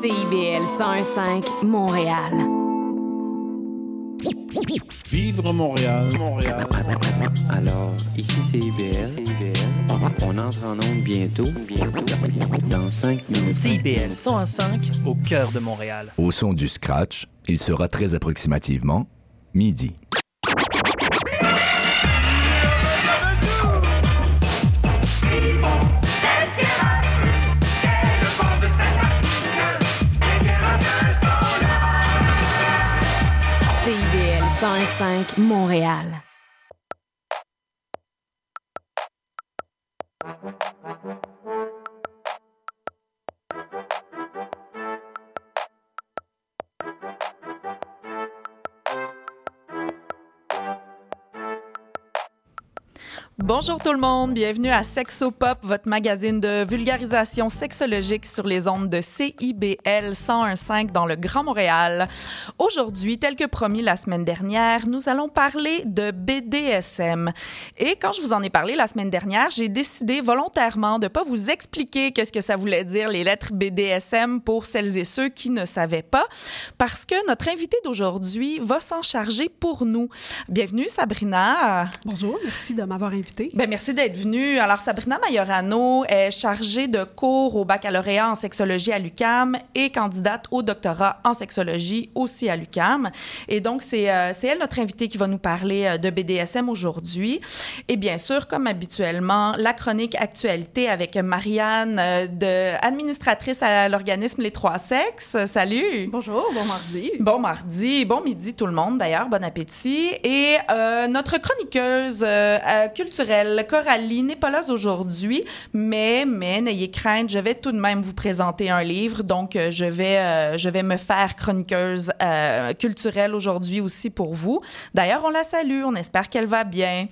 CIBL 101.5 Montréal. Vivre Montréal, Montréal. Alors, ici c'est IBL. On entre en onde bientôt, bientôt, dans 5 minutes. CIBL 105 au cœur de Montréal. Au son du scratch, il sera très approximativement midi. CIBL 101.5 Montréal. Bonjour tout le monde, bienvenue à Sexopop, votre magazine de vulgarisation sexologique sur les ondes de CIBL 101.5 dans le Grand Montréal. Aujourd'hui, tel que promis la semaine dernière, nous allons parler de BDSM. Et quand je vous en ai parlé la semaine dernière, j'ai décidé volontairement de pas vous expliquer qu'est-ce que ça voulait dire les lettres BDSM pour celles et ceux qui ne savaient pas, parce que notre invité d'aujourd'hui va s'en charger pour nous. Bienvenue Sabrina. Bonjour, merci de m'avoir invité. Ben, merci d'être venue. Alors, Sabrina Majorano est chargée de cours au baccalauréat en sexologie à l'UCAM et candidate au doctorat en sexologie aussi à l'UCAM. Et donc, c'est euh, c'est elle, notre invitée, qui va nous parler euh, de BDSM aujourd'hui. Et bien sûr, comme habituellement, la chronique actualité avec Marianne, euh, de, administratrice à l'organisme Les Trois Sexes. Salut! Bonjour, bon mardi. Bon mardi, bon midi tout le monde d'ailleurs, bon appétit. Et euh, notre chroniqueuse euh, Coralie, n'est pas là aujourd'hui, mais, mais n'ayez crainte, je vais tout de même vous présenter un livre, donc euh, je, vais, euh, je vais me faire chroniqueuse euh, culturelle aujourd'hui aussi pour vous. D'ailleurs, on la salue, on espère qu'elle va bien.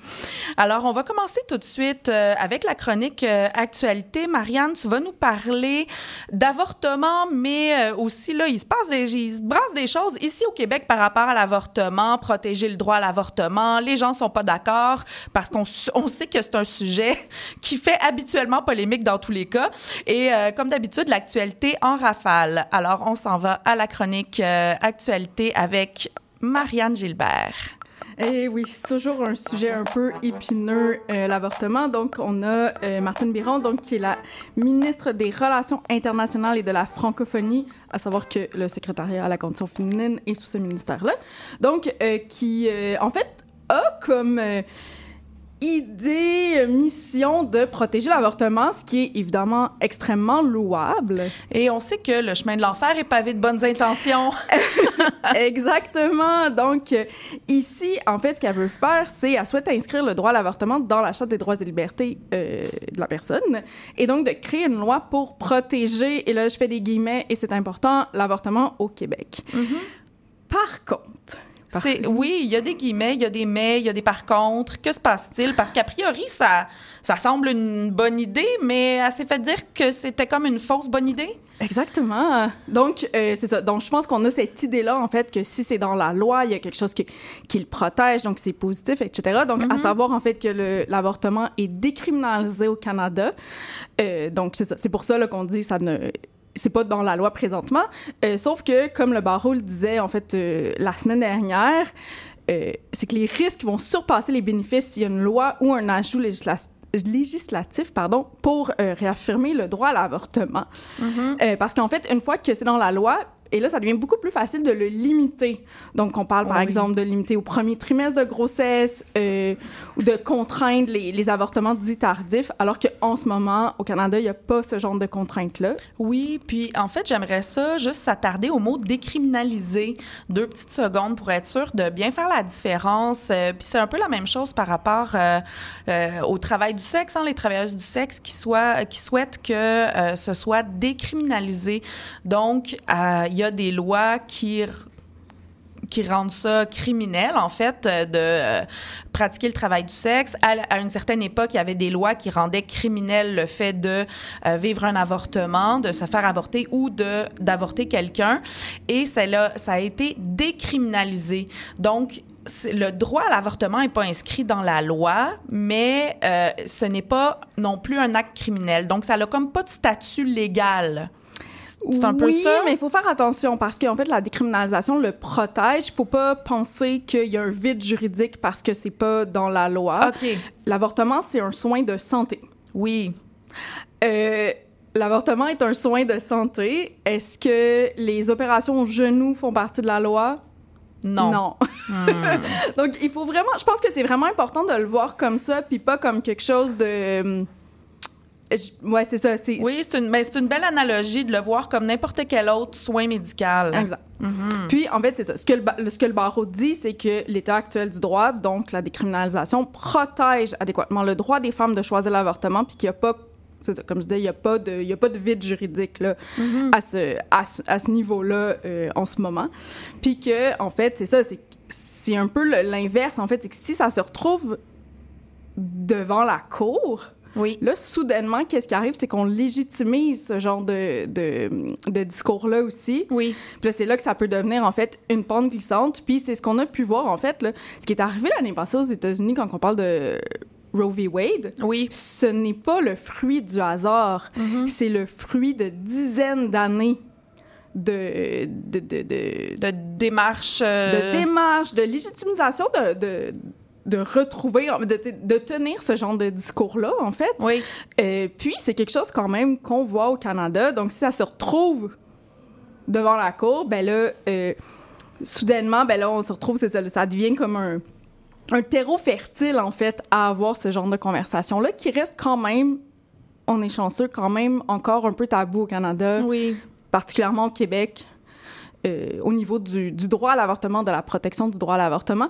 Alors, on va commencer tout de suite avec la chronique actualité. Marianne, tu vas nous parler d'avortement, mais aussi, là, il se passe des, il se brasse des choses ici au Québec par rapport à l'avortement, protéger le droit à l'avortement. Les gens sont pas d'accord parce qu'on on sait que c'est un sujet qui fait habituellement polémique dans tous les cas. Et euh, comme d'habitude, l'actualité en rafale. Alors, on s'en va à la chronique euh, actualité avec Marianne Gilbert. Et oui, c'est toujours un sujet un peu épineux, euh, l'avortement. Donc, on a Martine Biron, donc, qui est la ministre des Relations internationales et de la francophonie, à savoir que le secrétariat à la condition féminine est sous ce ministère-là. Donc, qui, en fait, a comme idée, mission de protéger l'avortement, ce qui est évidemment extrêmement louable. Et on sait que le chemin de l'enfer est pavé de bonnes intentions. Exactement. Donc, ici, en fait, ce qu'elle veut faire, c'est elle souhaite inscrire le droit à l'avortement dans la Charte des droits et libertés euh, de la personne et donc de créer une loi pour protéger, et là, je fais des guillemets, et c'est important, l'avortement au Québec. Par contre, C'est oui, il y a des guillemets, il y a des mais, il y a des par contre. Que se passe-t-il? Parce qu'a priori ça ça semble une bonne idée, mais elle s'est fait dire que c'était comme une fausse bonne idée. Exactement. Donc, euh, c'est ça. Donc, je pense qu'on a cette idée-là, en fait, que si c'est dans la loi, il y a quelque chose qui, qui le protège, donc c'est positif, etc. Donc, à savoir, en fait, que l'avortement est décriminalisé au Canada. Euh, donc, c'est ça. C'est pour ça qu'on dit ça ne c'est pas dans la loi présentement. Euh, sauf que, comme le barreau le disait, en fait, euh, la semaine dernière, euh, c'est que les risques vont surpasser les bénéfices s'il y a une loi ou un ajout législatif législatif pardon pour euh, réaffirmer le droit à l'avortement Euh, parce qu'en fait une fois que c'est dans la loi et là, ça devient beaucoup plus facile de le limiter. Donc, on parle, par Oui. exemple, de limiter au premier trimestre de grossesse euh, ou de contraindre les, les avortements dits tardifs, alors qu'en ce moment, au Canada, il n'y a pas ce genre de contraintes-là. Oui, puis en fait, j'aimerais ça juste s'attarder au mot décriminaliser deux petites secondes pour être sûr de bien faire la différence. Euh, puis c'est un peu la même chose par rapport euh, au travail du sexe, hein, les travailleuses du sexe qui, soient, qui souhaitent que ce soit décriminalisé. Donc, il y a des lois qui qui rendent ça criminel, en fait, euh, de euh, pratiquer le travail du sexe. À, une certaine époque, il y avait des lois qui rendaient criminel le fait de euh, vivre un avortement, de se faire avorter ou d'avorter quelqu'un. Et ça, là, ça a été décriminalisé. Donc, le droit à l'avortement n'est pas inscrit dans la loi, mais ce n'est pas non plus un acte criminel. Donc, ça n'a comme pas de statut légal. C'est un peu oui, ça? mais il faut faire attention parce qu'en fait, la décriminalisation le protège. Il faut pas penser qu'il y a un vide juridique parce que c'est pas dans la loi. OK. L'avortement, c'est un soin de santé. Oui. Euh, L'avortement est un soin de santé. Est-ce que les opérations au genou font partie de la loi? Non. Hmm. Donc, il faut vraiment... Je pense que c'est vraiment important de le voir comme ça, puis pas comme quelque chose de... je- Ouais, c'est ça. Oui, c'est une, mais c'est une belle analogie de le voir comme n'importe quel autre soin médical. Exact. Puis, en fait, c'est ça. Ce que, le, ce que le barreau dit, c'est que l'état actuel du droit, donc la décriminalisation, protège adéquatement le droit des femmes de choisir l'avortement, puis qu'il n'y a pas, ça, comme je disais, il n'y a, pas de- y a pas de vide juridique là, à ce, à ce, à ce niveau-là euh, en ce moment. Puis que, en fait, c'est ça, c'est c'est un peu l'inverse, en fait, c'est que si ça se retrouve devant la cour, Oui. Là, soudainement, qu'est-ce qui arrive, c'est qu'on légitimise ce genre de, de, de discours-là aussi. Oui. Puis c'est là que ça peut devenir, en fait, une pente glissante. Puis c'est ce qu'on a pu voir, en fait, là, ce qui est arrivé l'année passée aux États-Unis quand on parle de Roe v. Wade. Oui. Ce n'est pas le fruit du hasard, c'est le fruit de dizaines d'années de, de, de, de, De démarche. euh, de légitimisation, de, de, retrouver, de, de tenir ce genre de discours-là, en fait. Oui. Euh, puis, c'est quelque chose quand même qu'on voit au Canada. Donc, si ça se retrouve devant la cour, ben là, euh, soudainement, ben là, on se retrouve, ça, ça devient comme un, un terreau fertile, en fait, à avoir ce genre de conversation-là, qui reste quand même, on est chanceux, quand même encore un peu tabou au Canada, Oui. particulièrement au Québec, euh, au niveau du, du droit à l'avortement, de la protection du droit à l'avortement.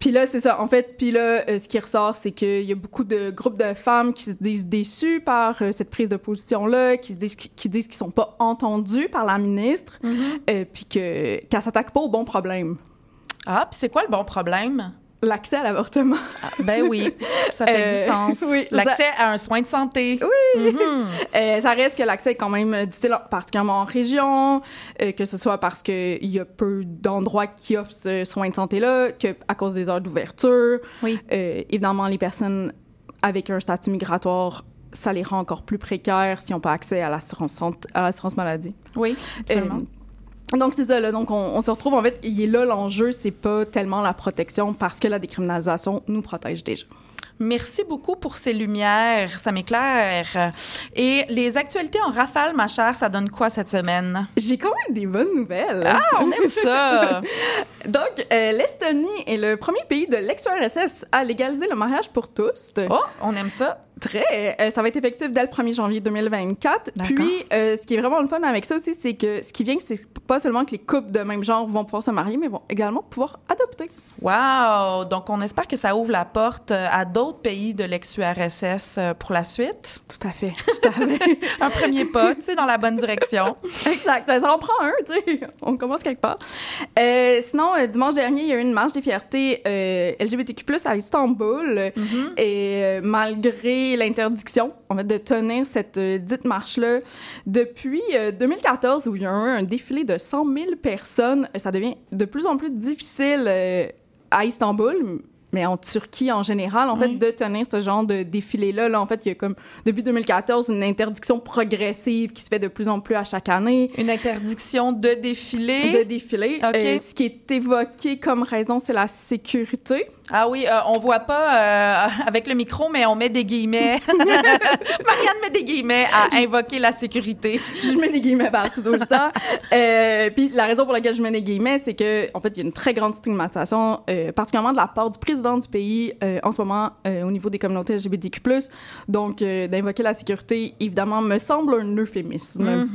Puis là, c'est ça. En fait, puis là, euh, ce qui ressort, c'est qu'il y a beaucoup de groupes de femmes qui se disent déçues par euh, cette prise de position-là, qui se disent qui disent qu'ils sont pas entendus par la ministre, euh, puis que qu'elle s'attaque pas au bon problème. Ah, puis c'est quoi le bon problème? L'accès à l'avortement. Ben oui, ça fait Euh, du sens. oui, L'accès à un soin de santé. Euh, ça reste que l'accès est quand même euh, difficile, particulièrement en région, euh, que ce soit parce qu'il y a peu d'endroits qui offrent ce soin de santé-là, que à cause des heures d'ouverture. Oui. Euh, évidemment, les personnes avec un statut migratoire, ça les rend encore plus précaires si on pas accès à l'assurance santé- à l'assurance maladie. Oui, absolument. Donc c'est ça là, donc on, on se retrouve en fait, il est là l'enjeu, c'est pas tellement la protection parce que la décriminalisation nous protège déjà. Merci beaucoup pour ces lumières, ça m'éclaire. Et les actualités en rafale, ma chère, ça donne quoi cette semaine? J'ai quand même des bonnes nouvelles. Ah, on aime ça! Donc, euh, l'Estonie est le premier pays de l'ex-URSS à légaliser le mariage pour tous. Oh, on aime ça. Très. Euh, ça va être effectif dès le 1er janvier 2024. D'accord. Puis, euh, ce qui est vraiment le fun avec ça aussi, c'est que ce qui vient, c'est pas seulement que les couples de même genre vont pouvoir se marier, mais vont également pouvoir adopter. Wow! Donc, on espère que ça ouvre la porte euh, à d'autres pays de l'ex-URSS euh, pour la suite. Tout à fait. Tout à fait. Un premier pas, tu sais, dans la bonne direction. exact. Ben, Ça en prend un, tu sais. On commence quelque part. Euh, sinon, dimanche dernier, il y a eu une marche des fiertés euh, LGBTQ+, à Istanbul. Et euh, malgré l'interdiction, en fait, de tenir cette dite marche-là, depuis euh, 2014, où il y a eu un défilé de 100 000 personnes, ça devient de plus en plus difficile à Istanbul, mais en Turquie en général, en fait, de tenir ce genre de défilé-là. Là, en fait, il y a comme, depuis 2014, une interdiction progressive qui se fait de plus en plus à chaque année Une interdiction de défiler. de défiler. Ok. Euh, ce qui est évoqué comme raison, c'est la sécurité. Ah oui, euh, on voit pas euh, avec le micro, mais on met des guillemets. Marianne met des guillemets à invoquer la sécurité. je mets des guillemets partout tout le temps. Euh, puis la raison pour laquelle je mets des guillemets, c'est que en fait, il y a une très grande stigmatisation, particulièrement de la part du président du pays euh, en ce moment euh, au niveau des communautés LGBTQ+. Donc, euh, d'invoquer la sécurité, évidemment, me semble un euphémisme.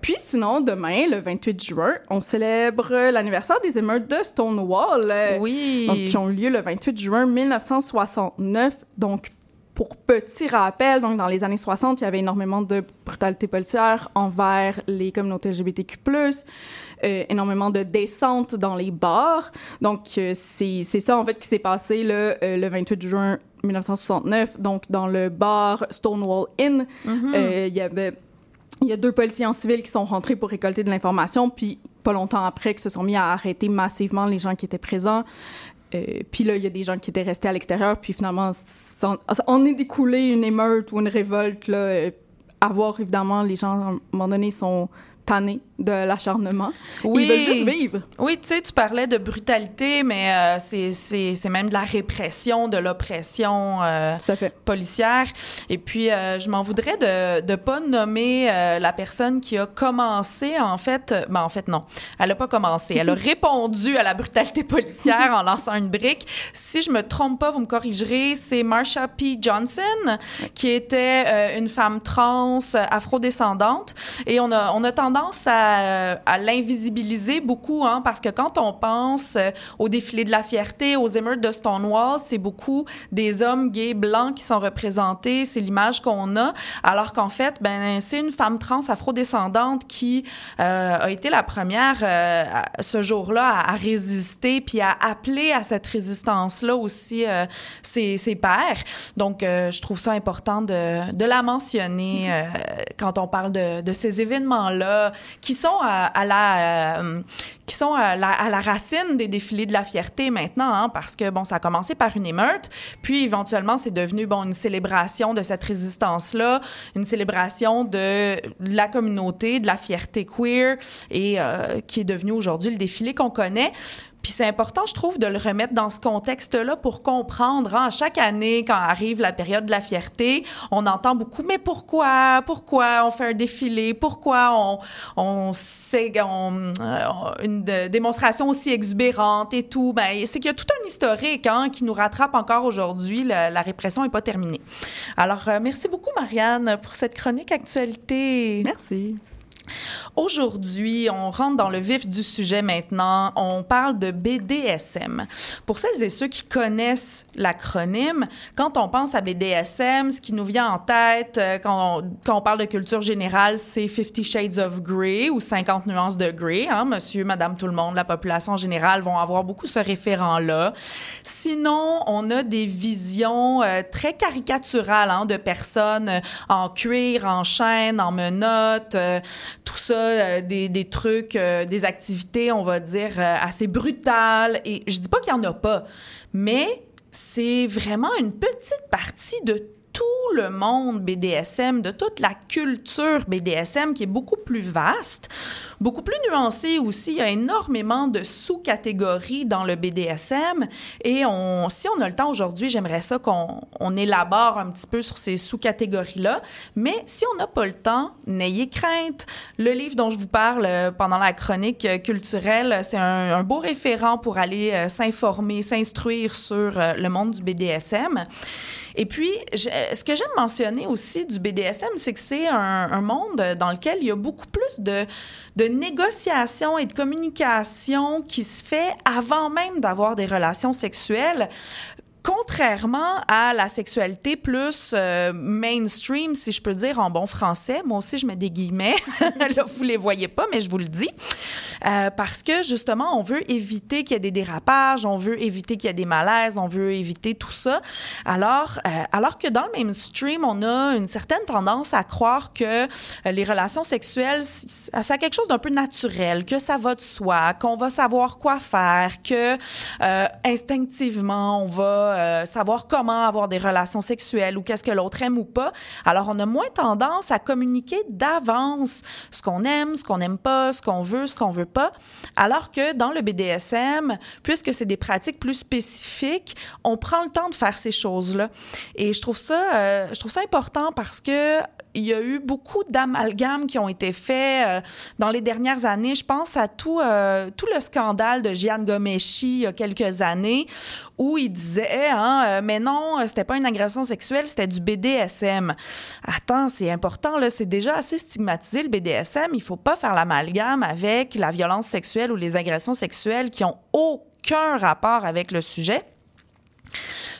Puis sinon, demain, le 28 juin, on célèbre l'anniversaire des émeutes de Stonewall. Oui. donc, qui ont lieu le 28 juin 1969. Donc, pour petit rappel, donc dans les années 60, il y avait énormément de brutalité policière envers les communautés LGBTQ+, euh, énormément de descentes dans les bars. Donc, euh, c'est ça, en fait, qui s'est passé là, euh, le 28 juin 1969. Donc, dans le bar Stonewall Inn, euh, il y avait... Il y a deux policiers en civil qui sont rentrés pour récolter de l'information, puis pas longtemps après, qui se sont mis à arrêter massivement les gens qui étaient présents. Euh, puis là, il y a des gens qui étaient restés à l'extérieur, puis finalement, en est découlé une émeute ou une révolte euh, avoir, évidemment, les gens, à un moment donné, sont tannés de l'acharnement. Oui. Ils veulent juste vivre. Oui, tu sais, tu parlais de brutalité, mais euh, c'est- même de la répression, de l'oppression euh, policière. Et puis, euh, je m'en voudrais de ne pas nommer euh, la personne qui a commencé, en fait. Ben, en fait, non. Elle n'a pas commencé. Elle a répondu à la brutalité policière en lançant une brique. Si je me trompe pas, vous me corrigerez, c'est Marsha P. Johnson, qui était une femme trans, afrodescendante. Et on a, on a tendance à, à l'invisibiliser beaucoup, hein, parce que quand on pense euh, au défilé de la fierté, aux émeutes de Stonewall, c'est beaucoup des hommes gays blancs qui sont représentés, c'est l'image qu'on a, alors qu'en fait, ben, c'est une femme trans afrodescendante qui euh, a été la première euh, ce jour-là à, à résister puis à appeler à cette résistance-là aussi euh, ses, ses pairs. Donc, je trouve ça important de, de la mentionner euh, quand on parle de, de ces événements-là qui sont à, à la euh, qui sont à la, racine des défilés de la fierté maintenant, hein, parce que bon, ça a commencé par une émeute, puis éventuellement c'est devenu bon une célébration de cette résistance-là, une célébration de la communauté, de la fierté queer, et euh, qui est devenu aujourd'hui le défilé qu'on connaît. Puis c'est important, je trouve, de le remettre dans ce contexte-là pour comprendre. hein. Chaque année, quand arrive la période de la fierté, on entend beaucoup, mais pourquoi? Pourquoi on fait un défilé? Pourquoi on, on euh, une démonstration aussi exubérante et tout? Ben, c'est qu'il y a tout un historique hein, qui nous rattrape encore aujourd'hui. La, la répression n'est pas terminée. Alors, euh, merci beaucoup, Marianne, pour cette chronique actualité. Merci. Aujourd'hui, on rentre dans le vif du sujet maintenant. On parle de BDSM. Pour celles et ceux qui connaissent l'acronyme, quand on pense à BDSM, ce qui nous vient en tête euh, quand on, parle de culture générale, c'est Fifty Shades of Grey ou 50 nuances de Grey. Hein? Monsieur, madame, tout le monde, la population en général vont avoir beaucoup ce référent-là. Sinon, on a des visions euh, très caricaturales hein, de personnes euh, en cuir, en chaîne, en menottes, tout ça, euh, des, des trucs, euh, des activités, on va dire, euh, assez brutales. Et je dis pas qu'il y en a pas, mais c'est vraiment une petite partie de tout le monde BDSM, de toute la culture BDSM qui est beaucoup plus vaste, beaucoup plus nuancée aussi. Il y a énormément de sous-catégories dans le BDSM et on, si on a le temps aujourd'hui, j'aimerais ça qu'on on élabore un petit peu sur ces sous-catégories-là. Mais si on n'a pas le temps, n'ayez crainte. Le livre dont je vous parle euh, pendant la chronique euh, culturelle, c'est un, un beau référent pour aller euh, s'informer, s'instruire sur le monde du BDSM. Et puis, ce que j'aime mentionner aussi du BDSM, c'est que c'est un, monde dans lequel il y a beaucoup plus de, de négociations et de communication qui se fait avant même d'avoir des relations sexuelles. Contrairement à la sexualité plus euh, mainstream, si je peux dire en bon français, moi aussi je mets des guillemets, là vous les voyez pas, mais je vous le dis, Euh, parce que justement on veut éviter qu'il y ait des dérapages, on veut éviter qu'il y ait des malaises, on veut éviter tout ça. Alors, euh, alors que dans le mainstream, on a une certaine tendance à croire que euh, les relations sexuelles, ça a quelque chose d'un peu naturel, que ça va de soi, qu'on va savoir quoi faire, que euh, instinctivement on va euh, savoir comment avoir des relations sexuelles ou qu'est-ce que l'autre aime ou pas. Alors, on a moins tendance à communiquer d'avance ce qu'on aime, ce qu'on n'aime pas, ce qu'on veut, ce qu'on veut pas. Alors que dans le BDSM, puisque c'est des pratiques plus spécifiques, on prend le temps de faire ces choses-là. Et je trouve ça, euh, je trouve ça important parce que il y a eu beaucoup d'amalgames qui ont été faits euh, dans les dernières années. Je pense à tout, euh, tout le scandale de Gian Gomeshi il y a quelques années où il disait, hein, euh, mais non, c'était pas une agression sexuelle, c'était du BDSM. Attends, c'est important, là, c'est déjà assez stigmatisé le BDSM. Il faut pas faire l'amalgame avec la violence sexuelle ou les agressions sexuelles qui ont aucun rapport avec le sujet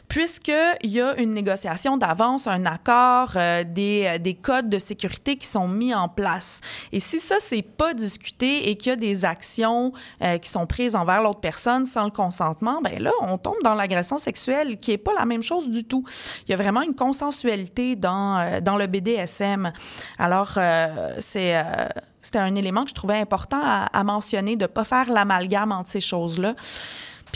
puisqu'il y a une négociation d'avance, un accord, euh, des, euh, des codes de sécurité qui sont mis en place. Et si ça, c'est pas discuté et qu'il y a des actions euh, qui sont prises envers l'autre personne sans le consentement, ben là, on tombe dans l'agression sexuelle qui est pas la même chose du tout. Il y a vraiment une consensualité dans, euh, dans le BDSM. Alors, euh, c'est... euh, c'était un élément que je trouvais important à, à mentionner, de ne pas faire l'amalgame entre ces choses-là.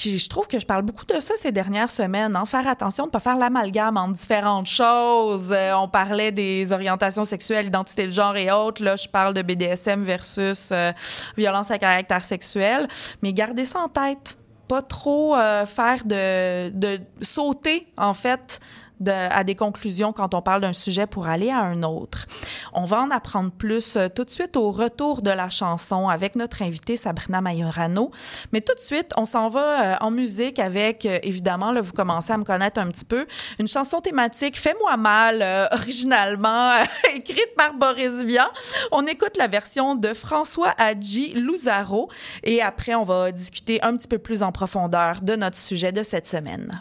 Je trouve que je parle beaucoup de ça ces dernières semaines. Hein? Faire attention de ne pas faire l'amalgame entre différentes choses. Euh, on parlait des orientations sexuelles, identité de genre et autres. Là, je parle de BDSM versus euh, violence à caractère sexuel. Mais gardez ça en tête. Pas trop euh, faire de, de sauter, en fait, à des conclusions quand on parle d'un sujet pour aller à un autre. On va en apprendre plus euh, tout de suite au retour de la chanson avec notre invitée Sabrina Majorano. Mais tout de suite, on s'en va euh, en musique avec, euh, évidemment, là, vous commencez à me connaître un petit peu, une chanson thématique Fais-moi mal, euh, originalement écrite par Boris Vian. On écoute la version de François Hadji Louzaro et après, on va discuter un petit peu plus en profondeur de notre sujet de cette semaine.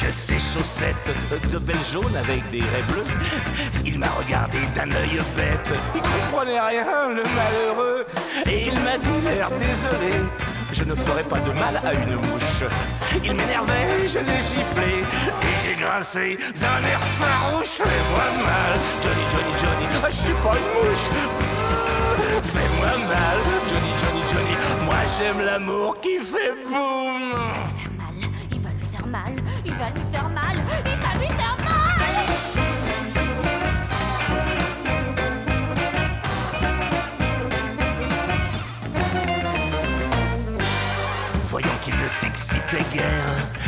Que ses chaussettes de belles jaunes avec des raies bleues. Il m'a regardé d'un œil bête. Il comprenait rien, le malheureux. Et il m'a dit l'air désolé. Je ne ferai pas de mal à une mouche. Il m'énervait, je l'ai giflé. Et j'ai grincé d'un air farouche. Fais-moi mal, Johnny, Johnny, Johnny. Ah, Je suis pas une mouche. Fais-moi mal, Johnny, Johnny, Johnny. Moi j'aime l'amour qui fait boum. Mal, il va lui faire mal, il va lui faire mal Voyant qu'il ne s'excitait guère,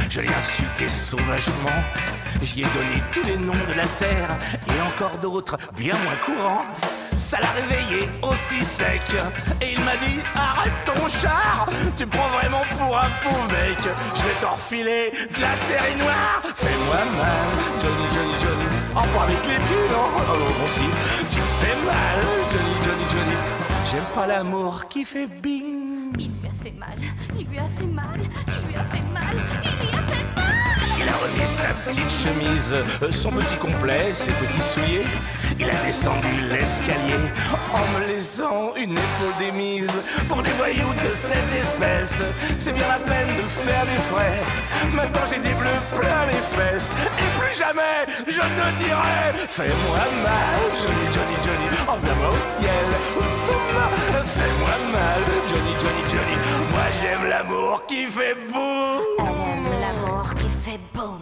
je l'ai insulté sauvagement. J'y ai donné tous les noms de la terre et encore d'autres bien moins courants. Ça l'a réveillé aussi sec et il m'a dit arrête ton char, tu me prends vraiment pour un pauvre mec. Je vais t'en refiler de la série noire. Fais-moi mal, Johnny, Johnny, Johnny. En pas avec les pieds, non Oh bon si. Tu fais mal, Johnny, Johnny, Johnny. J'aime pas l'amour qui fait bing. Il lui a fait mal, il lui a fait mal, il lui a fait mal, il lui a fait mal remis sa petite chemise, euh, son petit complet, ses petits souliers. Il a descendu l'escalier en me laissant une épaule démise. Pour des voyous de cette espèce, c'est bien la peine de faire des frais. Maintenant j'ai des bleus plein les fesses. Et plus jamais je ne dirai Fais-moi mal, Johnny, Johnny, Johnny, envoie-moi au ciel. Fais-moi mal, Johnny, Johnny, Johnny. Moi j'aime l'amour qui fait boum. L'amour qui fait boum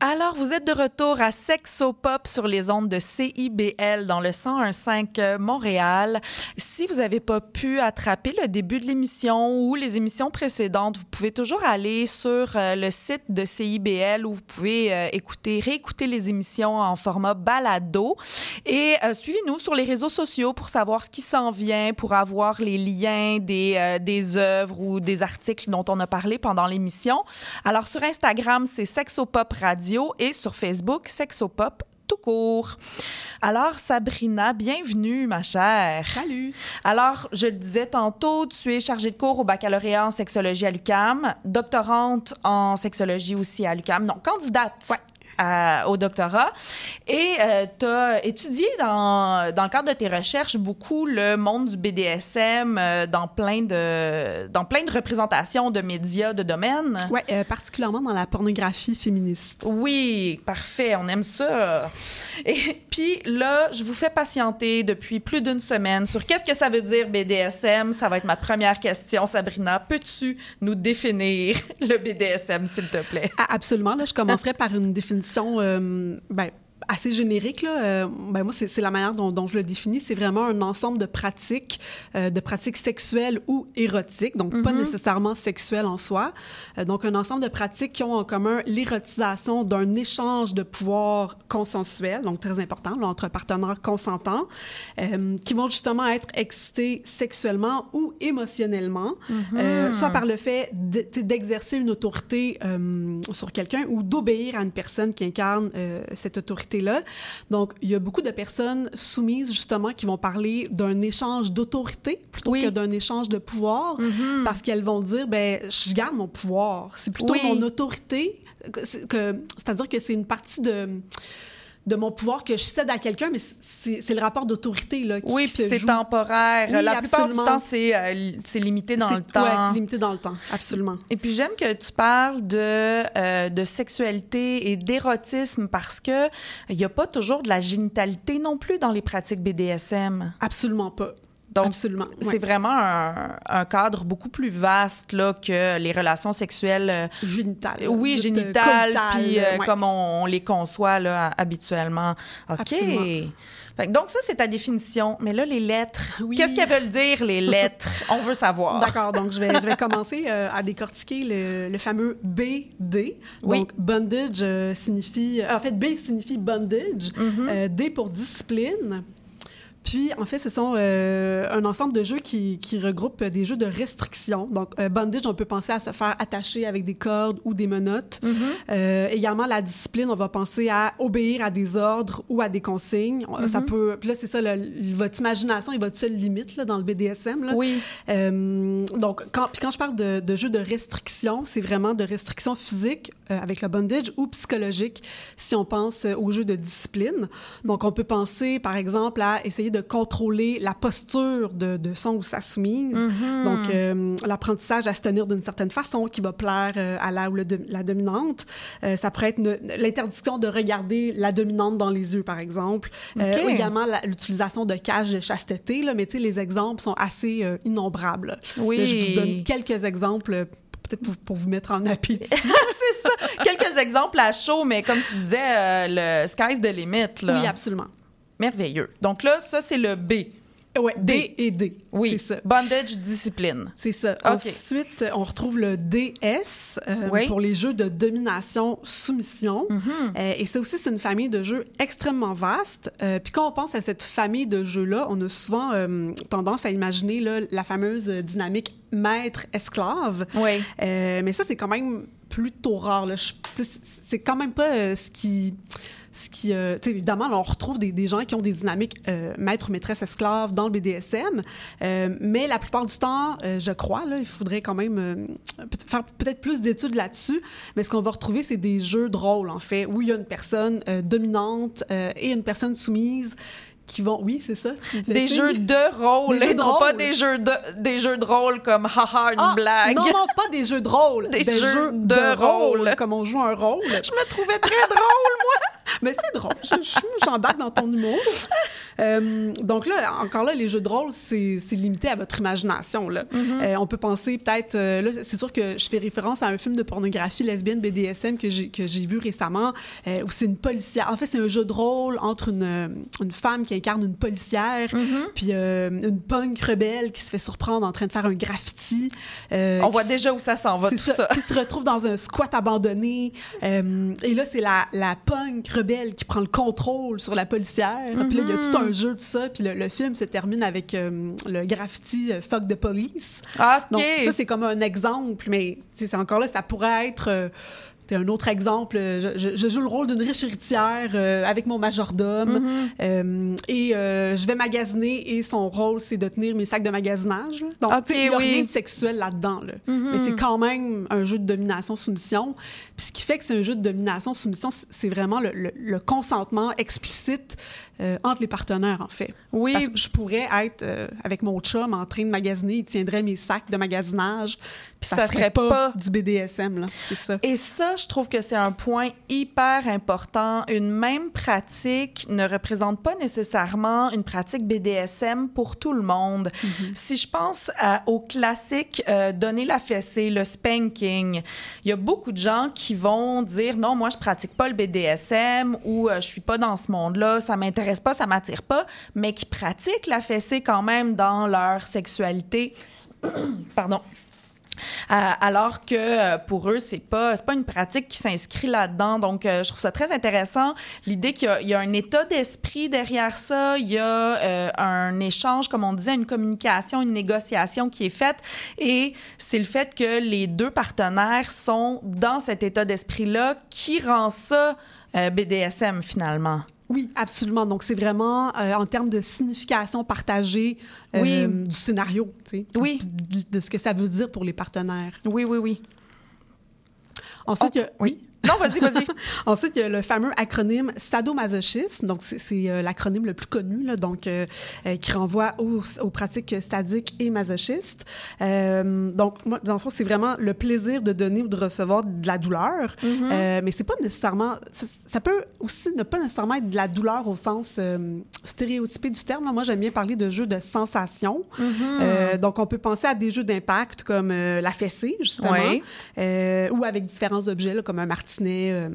Alors, vous êtes de retour à Sexopop sur les ondes de CIBL dans le 101.5 Montréal. Si vous n'avez pas pu attraper le début de l'émission ou les émissions précédentes, vous pouvez toujours aller sur euh, le site de CIBL où vous pouvez euh, écouter, réécouter les émissions en format balado. Et euh, suivez-nous sur les réseaux sociaux pour savoir ce qui s'en vient, pour avoir les liens des, euh, œuvres ou des articles dont on a parlé pendant l'émission. Alors, sur Instagram, c'est Sexopop Radio et sur Facebook, Sexopop tout court. Alors, Sabrina, bienvenue, ma chère. Salut! Alors, je le disais tantôt, tu es chargée de cours au baccalauréat en sexologie à l'UCAM, doctorante en sexologie aussi à l'UCAM, non, candidate. À- au doctorat. Et tu as étudié dans, dans le cadre de tes recherches beaucoup le monde du BDSM euh, dans, plein de, dans plein de représentations de médias, de domaines. Oui, particulièrement dans la pornographie féministe. Oui, parfait, on aime ça. Et puis là, je vous fais patienter depuis plus d'une semaine sur qu'est-ce que ça veut dire BDSM. Ça va être ma première question, Sabrina. Peux-tu nous définir le BDSM, s'il te plaît? Ah, absolument. Là, je commencerai par une définition euh, ben, assez générique. Là. Euh, ben moi, c'est la manière dont, dont je le définis. C'est vraiment un ensemble de pratiques, euh, de pratiques sexuelles ou érotiques, donc pas Mhm. nécessairement sexuelles en soi. Euh, donc, un ensemble de pratiques qui ont en commun l'érotisation d'un échange de pouvoir consensuel, donc très important, là, entre partenaires consentants, qui vont justement être excités sexuellement ou émotionnellement, euh, soit par le fait d'exercer une autorité sur quelqu'un ou d'obéir à une personne qui incarne cette Donc, il y a beaucoup de personnes soumises, justement, qui vont parler d'un échange d'autorité plutôt Oui. que d'un échange de pouvoir, parce qu'elles vont dire, ben, je garde mon pouvoir. C'est plutôt Oui. mon autorité, c'est-à-dire que c'est une partie de de mon pouvoir que je cède à quelqu'un, mais c'est le rapport d'autorité là, qui, Oui, puis c'est temporaire. Oui, la plupart du temps, c'est euh, c'est limité dans le temps. ouais, c'est limité dans le temps, absolument. Et puis j'aime que tu parles de, euh, de sexualité et d'érotisme parce que il n'y a pas toujours de la génitalité non plus dans les pratiques BDSM. Absolument pas. Donc, Absolument. ouais. c'est vraiment un, un cadre beaucoup plus vaste là, que les relations sexuelles. euh, Génitales. oui, génitales, puis euh, ouais. comme on, on les conçoit là, habituellement. OK. Absolument. Donc, ça, c'est ta définition. Mais là, les lettres, Oui. qu'est-ce qu'elles veulent dire, les lettres? On veut savoir. D'accord, donc je vais, je vais commencer euh, à décortiquer le, le fameux BD. Oui. Donc, bondage euh, signifie. En fait, B signifie bondage, Mm-hmm. euh, D pour discipline. Puis, en fait, ce sont euh, un ensemble de jeux qui, qui regroupent des jeux de restriction. Donc, euh, bondage, on peut penser à se faire attacher avec des cordes ou des menottes. Mm-hmm. Euh, également, la discipline, on va penser à obéir à des ordres ou à des consignes. Ça peut... Puis là, c'est ça, le- votre imagination est votre seule limite là, dans le BDSM. Là. Oui. Donc, quand, puis quand je parle de, de jeux de restriction, c'est vraiment de restriction physique avec le bondage ou psychologique si on pense aux jeux de discipline. Donc, on peut penser, par exemple, à essayer de contrôler la posture de, de son ou sa soumise. Donc, euh, l'apprentissage à se tenir d'une certaine façon qui va plaire euh, à la ou le de- la dominante. Euh, ça pourrait être l'interdiction de regarder la dominante dans les yeux, par exemple. Ou également l'utilisation de cages de chasteté. Là, mais tu sais, les exemples sont assez innombrables. Oui. Là, je vous donne quelques exemples, peut-être pour, pour vous mettre en appétit. c'est ça. Quelques exemples à chaud, mais comme tu disais, euh, le sky's the limit. Là. oui, absolument. Merveilleux. Donc là, ça, c'est le B. Ouais, D. D et D. Oui. C'est ça. Bondage, discipline. C'est ça. Ensuite, on retrouve le DS euh, Oui. pour les jeux de domination-soumission. Mm-hmm. Euh, et ça aussi, c'est une famille de jeux extrêmement vaste. Euh, puis quand on pense à cette famille de jeux-là, on a souvent tendance à imaginer là, la fameuse dynamique maître-esclave. Oui. Mais ça, c'est quand même plutôt rare. C'est quand même pas ce qui... Ce qui, euh, évidemment, là, on retrouve des, des gens qui ont des dynamiques euh, maître, maîtresse, esclave dans le BDSM, euh, mais la plupart du temps, euh, je crois, là, il faudrait quand même faire peut-être plus d'études là-dessus, mais ce qu'on va retrouver, c'est des jeux de rôle, en fait, où il y a une personne dominante et une personne soumise qui vont... Oui, c'est ça? Des jeux de rôle, Des jeux de non pas des jeux de, des jeux de rôle comme haha, une Ah, blague. Non, non, pas des jeux de rôle. Des jeux de rôle. Comme on joue un rôle. Je me trouvais très drôle, moi. Mais c'est drôle. Je- je- J'embarque dans ton humour. Euh, donc là, encore là, les jeux de rôle, c'est limité à votre imagination. Là. Euh, on peut penser peut-être... euh, là, c'est sûr que je fais référence à un film de pornographie lesbienne BDSM que j'ai vu récemment, où c'est une policière. En fait, c'est un jeu de rôle entre une, une femme qui incarne une policière, puis euh, une punk rebelle qui se fait surprendre en train de faire un graffiti. On voit déjà où ça s'en va, tout ça. Qui se retrouve dans un squat abandonné. Et là, c'est la, la punk rebelle qui prend le contrôle sur la policière. Puis là, il y a tout Mm-hmm. un jeu de ça. Puis le, le film se termine avec euh, le graffiti euh, Fuck the Police. OK. Donc, ça, c'est comme un exemple. Mais c'est encore là, ça pourrait être. euh, c'est un autre exemple. Je, je- je joue le rôle d'une riche héritière euh, avec mon majordome Mm-hmm. euh, et euh, je vais magasiner et son rôle, c'est de tenir mes sacs de magasinage. là. Donc, Ok, tu sais, il n'y a oui. Mm-hmm. rien de sexuel là-dedans. là. Mais c'est quand même un jeu de domination-soumission. Puis ce qui fait que c'est un jeu de domination-soumission, c'est vraiment le, le- le consentement explicite euh, entre les partenaires, en fait. Oui. Parce que je pourrais être euh, avec mon chum en train de magasiner, il tiendrait mes sacs de magasinage, puis ça, Ça serait, serait pas, pas- du BDSM, là. C'est ça. Et ça, je trouve que c'est un point hyper important. Une même pratique ne représente pas nécessairement une pratique BDSM pour tout le monde. Si je pense à- au classique euh, donner la fessée, le spanking, il y a beaucoup de gens qui vont dire non, moi je pratique pas le BDSM ou je suis pas dans ce monde-là, ça m'intéresse pas, ça m'attire pas, mais qui pratiquent la fessée quand même dans leur sexualité. Pardon. Euh, alors que euh, pour eux, c'est pas pas une pratique qui s'inscrit là-dedans. Donc, euh, je trouve ça très intéressant. L'idée qu'il y y, a un état d'esprit derrière ça, il y a un échange, comme on disait, une communication, une négociation qui est faite. Et c'est le fait que les deux partenaires sont dans cet état d'esprit-là qui rend ça BDSM finalement. Oui, absolument. Donc, c'est vraiment euh, en termes de signification partagée euh, Oui. du scénario, tu sais, Oui. puis de, de ce que ça veut dire pour les partenaires. Oui, oui, oui. Ensuite, il y a- Oui. Non, vas-y, vas-y. Ensuite, il y a le fameux acronyme sadomasochisme. Donc, c'est- euh, l'acronyme le plus connu, là, donc, euh, euh, qui renvoie aux, aux pratiques sadiques et masochistes. Donc, moi, dans le fond, c'est vraiment le plaisir de donner ou de recevoir de la douleur. Euh, mais c'est pas nécessairement. Ça, ça peut aussi ne pas nécessairement être de la douleur au sens stéréotypé du terme. là. Moi, j'aime bien parler de jeux de sensations. Euh, donc, on peut penser à des jeux d'impact comme la fessée, justement, euh, ou avec différents objets, là, comme un martinet euh,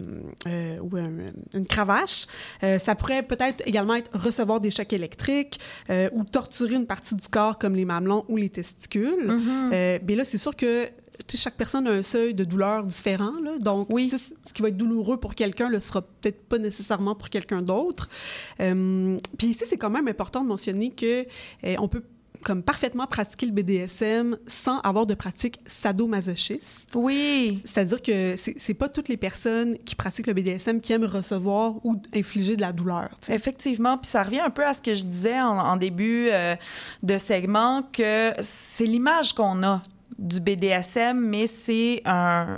euh, ou un- une cravache. Euh, ça pourrait peut-être également être recevoir des chocs électriques euh, ou torturer une partie du corps comme les mamelons ou les testicules. Euh, mais là, c'est sûr que chaque personne a un seuil de douleur différent. Là, donc, Oui. ce qui va être douloureux pour quelqu'un ne sera peut-être pas nécessairement pour quelqu'un d'autre. Euh, Puis ici, c'est quand même important de mentionner que euh, on peut comme parfaitement pratiquer le BDSM sans avoir de pratique sadomasochiste. Oui. C'est-à-dire que c'est pas toutes les personnes qui pratiquent le BDSM qui aiment recevoir ou infliger de la douleur. Effectivement, puis ça revient un peu à ce que je disais en, en début euh, de segment, que c'est l'image qu'on a du BDSM, mais c'est un,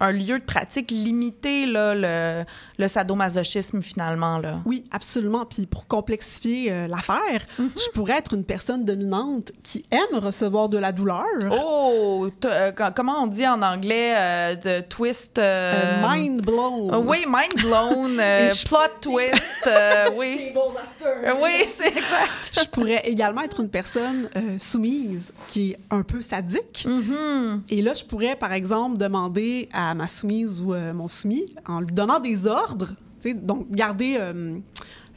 un lieu de pratique limité, là, le, le sadomasochisme, finalement. Là. Oui, absolument. Puis pour complexifier euh, l'affaire, je pourrais être une personne dominante qui aime recevoir de la douleur. Oh, euh, co- comment on dit en anglais euh, de twist? mind blown. oui, mind blown, plot twist, oui. Oui, c'est exact. Je pourrais également être une personne soumise qui est un peu sadique. Mm-hmm. Et là, je pourrais, par exemple, demander à ma soumise ou euh, mon soumis, en lui donnant des ordres, donc garder euh,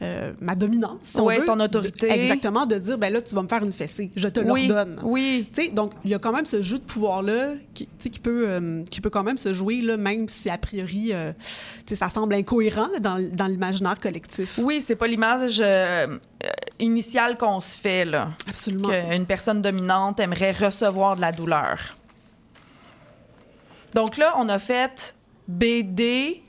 euh, ma dominance, si on veut. ton autorité. De- exactement, de dire, ben là, tu vas me faire une fessée, je te Oui, l'ordonne. oui. Tu sais, donc, il y a quand même ce jeu de pouvoir-là qui, qui, peut, euh, qui peut quand même se jouer, là, même si a priori, euh, ça semble incohérent là, dans, dans l'imaginaire collectif. Oui, c'est pas l'image initiale qu'on se fait, là. Absolument. Qu'une personne dominante aimerait recevoir de la douleur. Donc là, on a fait BD,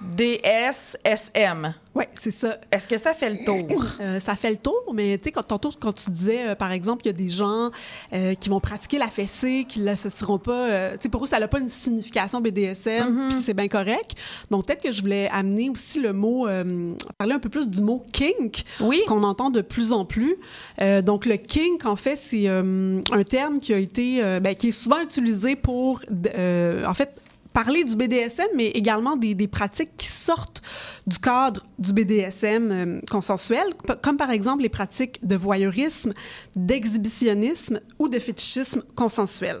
DS, SM. Oui, c'est ça. Est-ce que ça fait le tour? Euh, ça fait le tour, mais tu sais, quand, tantôt, quand tu disais, euh, par exemple, il y a des gens euh, qui vont pratiquer la fessée, qui ne l'associeront pas, euh, tu sais, pour eux, ça n'a pas une signification BDSM, puis c'est bien correct. Donc, peut-être que je voulais amener aussi le mot, euh, parler un peu plus du mot kink, Oui. qu'on entend de plus en plus. Euh, donc, le kink, en fait, c'est euh, un terme qui a été, ben, qui est souvent utilisé pour, euh, en fait, parler du BDSM, mais également des, des pratiques qui sortent du cadre du BDSM euh, consensuel, comme par exemple les pratiques de voyeurisme, d'exhibitionnisme ou de fétichisme consensuel.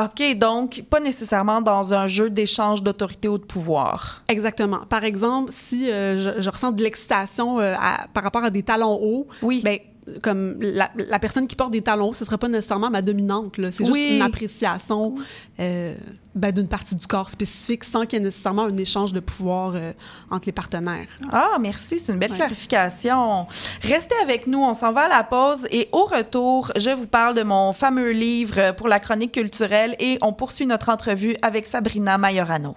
OK, donc pas nécessairement dans un jeu d'échange d'autorité ou de pouvoir. Exactement. Par exemple, si euh, je, je ressens de l'excitation euh, par rapport à des talons hauts, Oui. ben, comme la, la personne qui porte des talons ce ne serait pas nécessairement ma dominante. C'est Oui. juste une appréciation euh, ben, d'une partie du corps spécifique sans qu'il y ait nécessairement un échange de pouvoir euh, entre les partenaires. Ah, merci, c'est une belle Ouais. clarification. Restez avec nous, on s'en va à la pause et au retour, je vous parle de mon fameux livre pour la chronique culturelle et on poursuit notre entrevue avec Sabrina Majorano.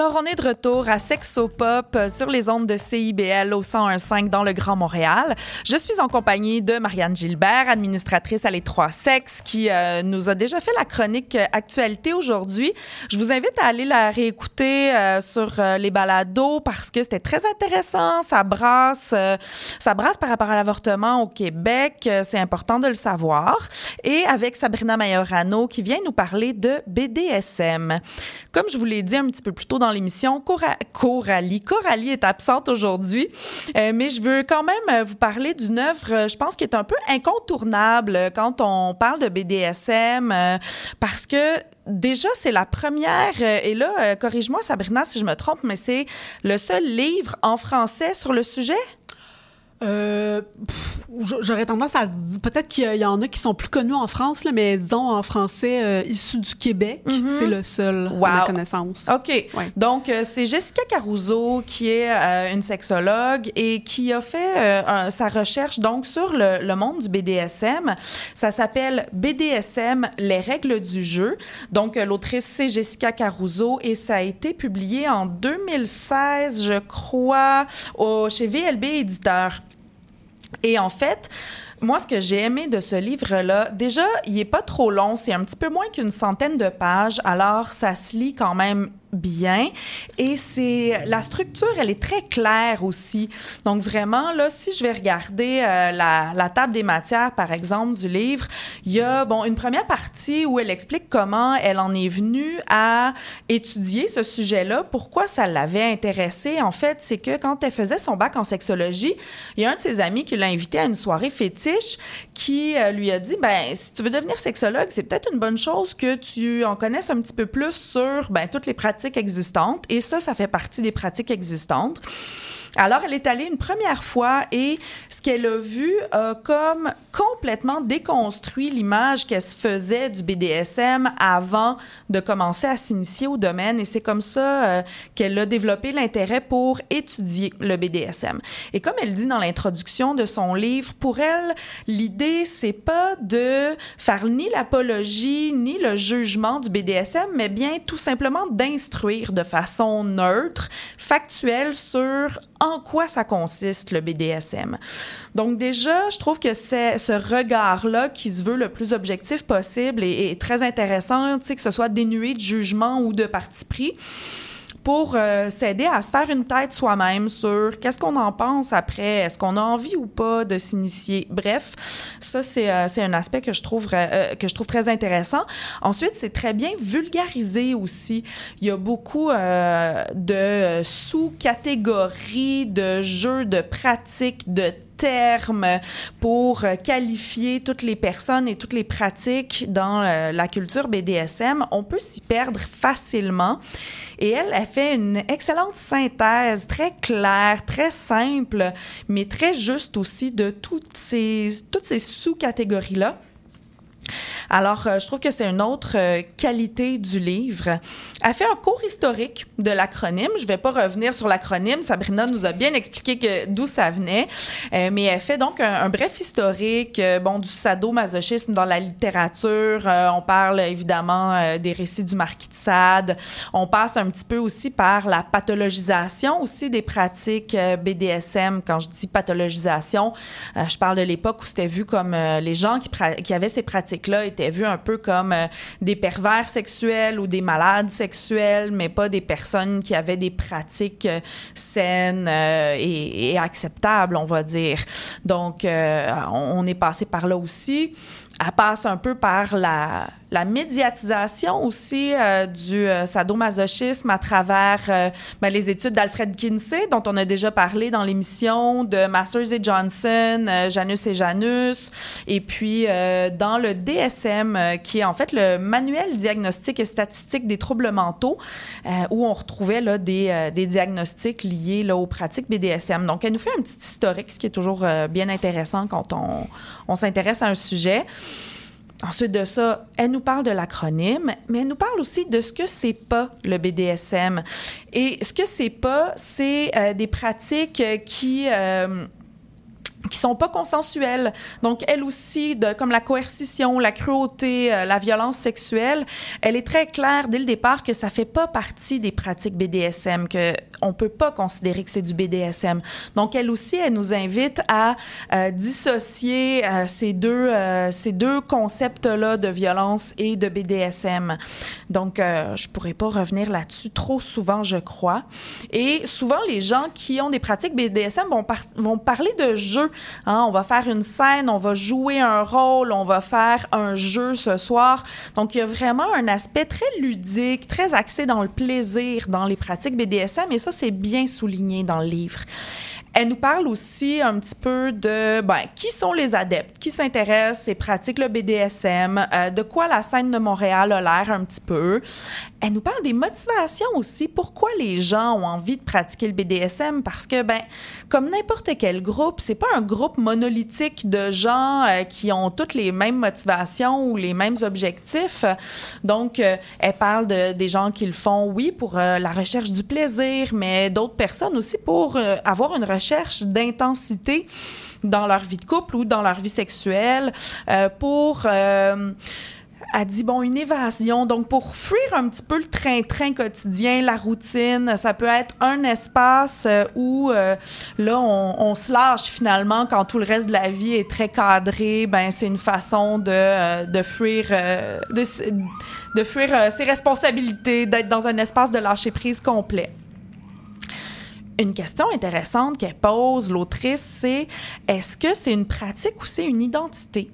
Alors, on est de retour à Sexopop euh, sur les ondes de CIBL au 101.5 dans le Grand Montréal. Je suis en compagnie de Marianne Gilbert, administratrice à Les Trois Sexes, qui euh, nous a déjà fait la chronique euh, actualité aujourd'hui. Je vous invite à aller la réécouter sur les balados parce que c'était très intéressant. Ça brasse, ça brasse par rapport à l'avortement au Québec. C'est important de le savoir. Et avec Sabrina Majorano qui vient nous parler de BDSM. Comme je vous l'ai dit un petit peu plus tôt dans l'émission, Cora- Coralie. Coralie est absente aujourd'hui, euh, mais je veux quand même euh, vous parler d'une œuvre, euh, je pense, qui est un peu incontournable quand on parle de BDSM, parce que déjà, c'est la première, et là, corrige-moi Sabrina si je me trompe, mais c'est le seul livre en français sur le sujet? Euh, J'aurais tendance à peut-être qu'il y en a qui sont plus connus en France, là, mais disons en français euh, issu du Québec, c'est le seul à ma Wow. connaissance. OK. Donc, euh, c'est Jessica Caruso qui est euh, une sexologue et qui a fait euh, un- sa recherche donc sur le, le monde du BDSM. Ça s'appelle BDSM, les règles du jeu. Donc, l'autrice, c'est Jessica Caruso et ça a été publié en 2016, je crois, au, chez VLB Éditeur. Et en fait, moi, ce que j'ai aimé de ce livre-là, déjà, il est pas trop long, c'est un petit peu moins qu'une centaine de pages, alors ça se lit quand même bien. Et c'est la structure, elle est très claire aussi. Donc vraiment, là, si je vais regarder euh, la, la table des matières, par exemple, du livre, il y a, bon, une première partie où elle explique comment elle en est venue à étudier ce sujet-là, pourquoi ça l'avait intéressée. En fait, c'est que quand elle faisait son bac en sexologie, il y a un de ses amis qui l'a invité à une soirée fétiche qui euh, lui a dit, ben, si tu veux devenir sexologue, c'est peut-être une bonne chose que tu en connaisses un petit peu plus sur, ben, toutes les pratiques existantes. Et ça, ça fait partie des pratiques existantes. Alors, elle est allée une première fois et ce qu'elle a vu a comme complètement déconstruit l'image qu'elle se faisait du BDSM avant de commencer à s'initier au domaine. Et c'est comme ça euh, qu'elle a développé l'intérêt pour étudier le BDSM. Et comme elle dit dans l'introduction de son livre, pour elle, l'idée, c'est pas de faire ni l'apologie ni le jugement du BDSM, mais bien tout simplement d'instruire de façon neutre, factuelle sur en quoi ça consiste le BDSM. Donc déjà, je trouve que c'est ce regard-là qui se veut le plus objectif possible et, très intéressant, que ce soit dénué de jugement ou de parti pris pour euh, s'aider à se faire une tête soi-même sur qu'est-ce qu'on en pense après, est-ce qu'on a envie ou pas de s'initier. Bref, ça c'est euh, un aspect que je trouve euh, que je trouve très intéressant. Ensuite, c'est très bien vulgarisé aussi. Il y a beaucoup euh, de sous-catégories de jeux, de pratiques, de termes pour euh, qualifier toutes les personnes et toutes les pratiques dans euh, la culture BDSM, on peut s'y perdre facilement. Et elle a fait une excellente synthèse, très claire, très simple, mais très juste aussi de toutes ces, toutes ces sous-catégories-là. Alors, euh, je trouve que c'est une autre euh, qualité du livre. Elle fait un cours historique de l'acronyme. Je vais pas revenir sur l'acronyme. Sabrina nous a bien expliqué d'où ça venait, Euh, mais elle fait donc un, bref historique, bon, du sadomasochisme dans la littérature. On parle évidemment des récits du Marquis de Sade. On passe un petit peu aussi par la pathologisation aussi des pratiques BDSM. Quand je dis pathologisation, je parle de l'époque où c'était vu comme les gens qui, avaient ces pratiques-là étaient vus un peu comme euh, des pervers sexuels ou des malades sexuels, mais pas des personnes qui avaient des pratiques euh, saines euh, et, acceptables, on va dire. Donc, on, on est passé par là aussi. Elle passe un peu par la, la médiatisation aussi euh, du euh, sadomasochisme à travers euh, ben, les études d'Alfred Kinsey, dont on a déjà parlé dans l'émission, de Masters et Johnson, euh, Janus et Janus, et puis euh, dans le DSM, euh, qui est en fait le manuel diagnostique et statistique des troubles mentaux, où on retrouvait là, des, des diagnostics liés là, aux pratiques BDSM. Donc, elle nous fait un petit historique, ce qui est toujours bien intéressant quand on, on s'intéresse à un sujet. Ensuite de ça, elle nous parle de l'acronyme, mais elle nous parle aussi de ce que c'est pas le BDSM. Et ce que c'est pas, c'est euh, des pratiques qui euh, qui sont pas consensuelles. Donc, elle aussi, de, comme la coercition, la cruauté, euh, la violence sexuelle, elle est très claire dès le départ que ça fait pas partie des pratiques BDSM, que on peut pas considérer que c'est du BDSM. Donc, elle aussi, elle nous invite à euh, dissocier euh, ces deux, euh, ces deux concepts-là de violence et de BDSM. Donc, euh, je pourrais pas revenir là-dessus trop souvent, je crois. Et souvent, les gens qui ont des pratiques BDSM vont, par- vont parler de Hein, on va faire une scène, on va jouer un rôle, on va faire un jeu ce soir. Donc, il y a vraiment un aspect très ludique, très axé dans le plaisir dans les pratiques BDSM, et ça, c'est bien souligné dans le livre. Elle nous parle aussi un petit peu de ben, qui sont les adeptes, qui s'intéressent et pratiquent le BDSM, euh, de quoi la scène de Montréal a l'air un petit peu. Elle nous parle des motivations aussi, pourquoi les gens ont envie de pratiquer le BDSM, parce que, ben, comme n'importe quel groupe, c'est pas un groupe monolithique de gens euh, qui ont toutes les mêmes motivations ou les mêmes objectifs. Donc, euh, elle parle de, des gens qui le font, oui, pour euh, la recherche du plaisir, mais d'autres personnes aussi pour avoir une recherche d'intensité dans leur vie de couple ou dans leur vie sexuelle, pour... elle dit, bon, une évasion. Donc, pour fuir un petit peu le train-train quotidien, la routine, ça peut être un espace euh, où, euh, là, on, on se lâche finalement quand tout le reste de la vie est très cadré. Ben, c'est une façon de, euh, de fuir, de, de fuir ses responsabilités, d'être dans un espace de lâcher-prise complet. Une question intéressante qu'elle pose, l'autrice, c'est est-ce que c'est une pratique ou c'est une identité?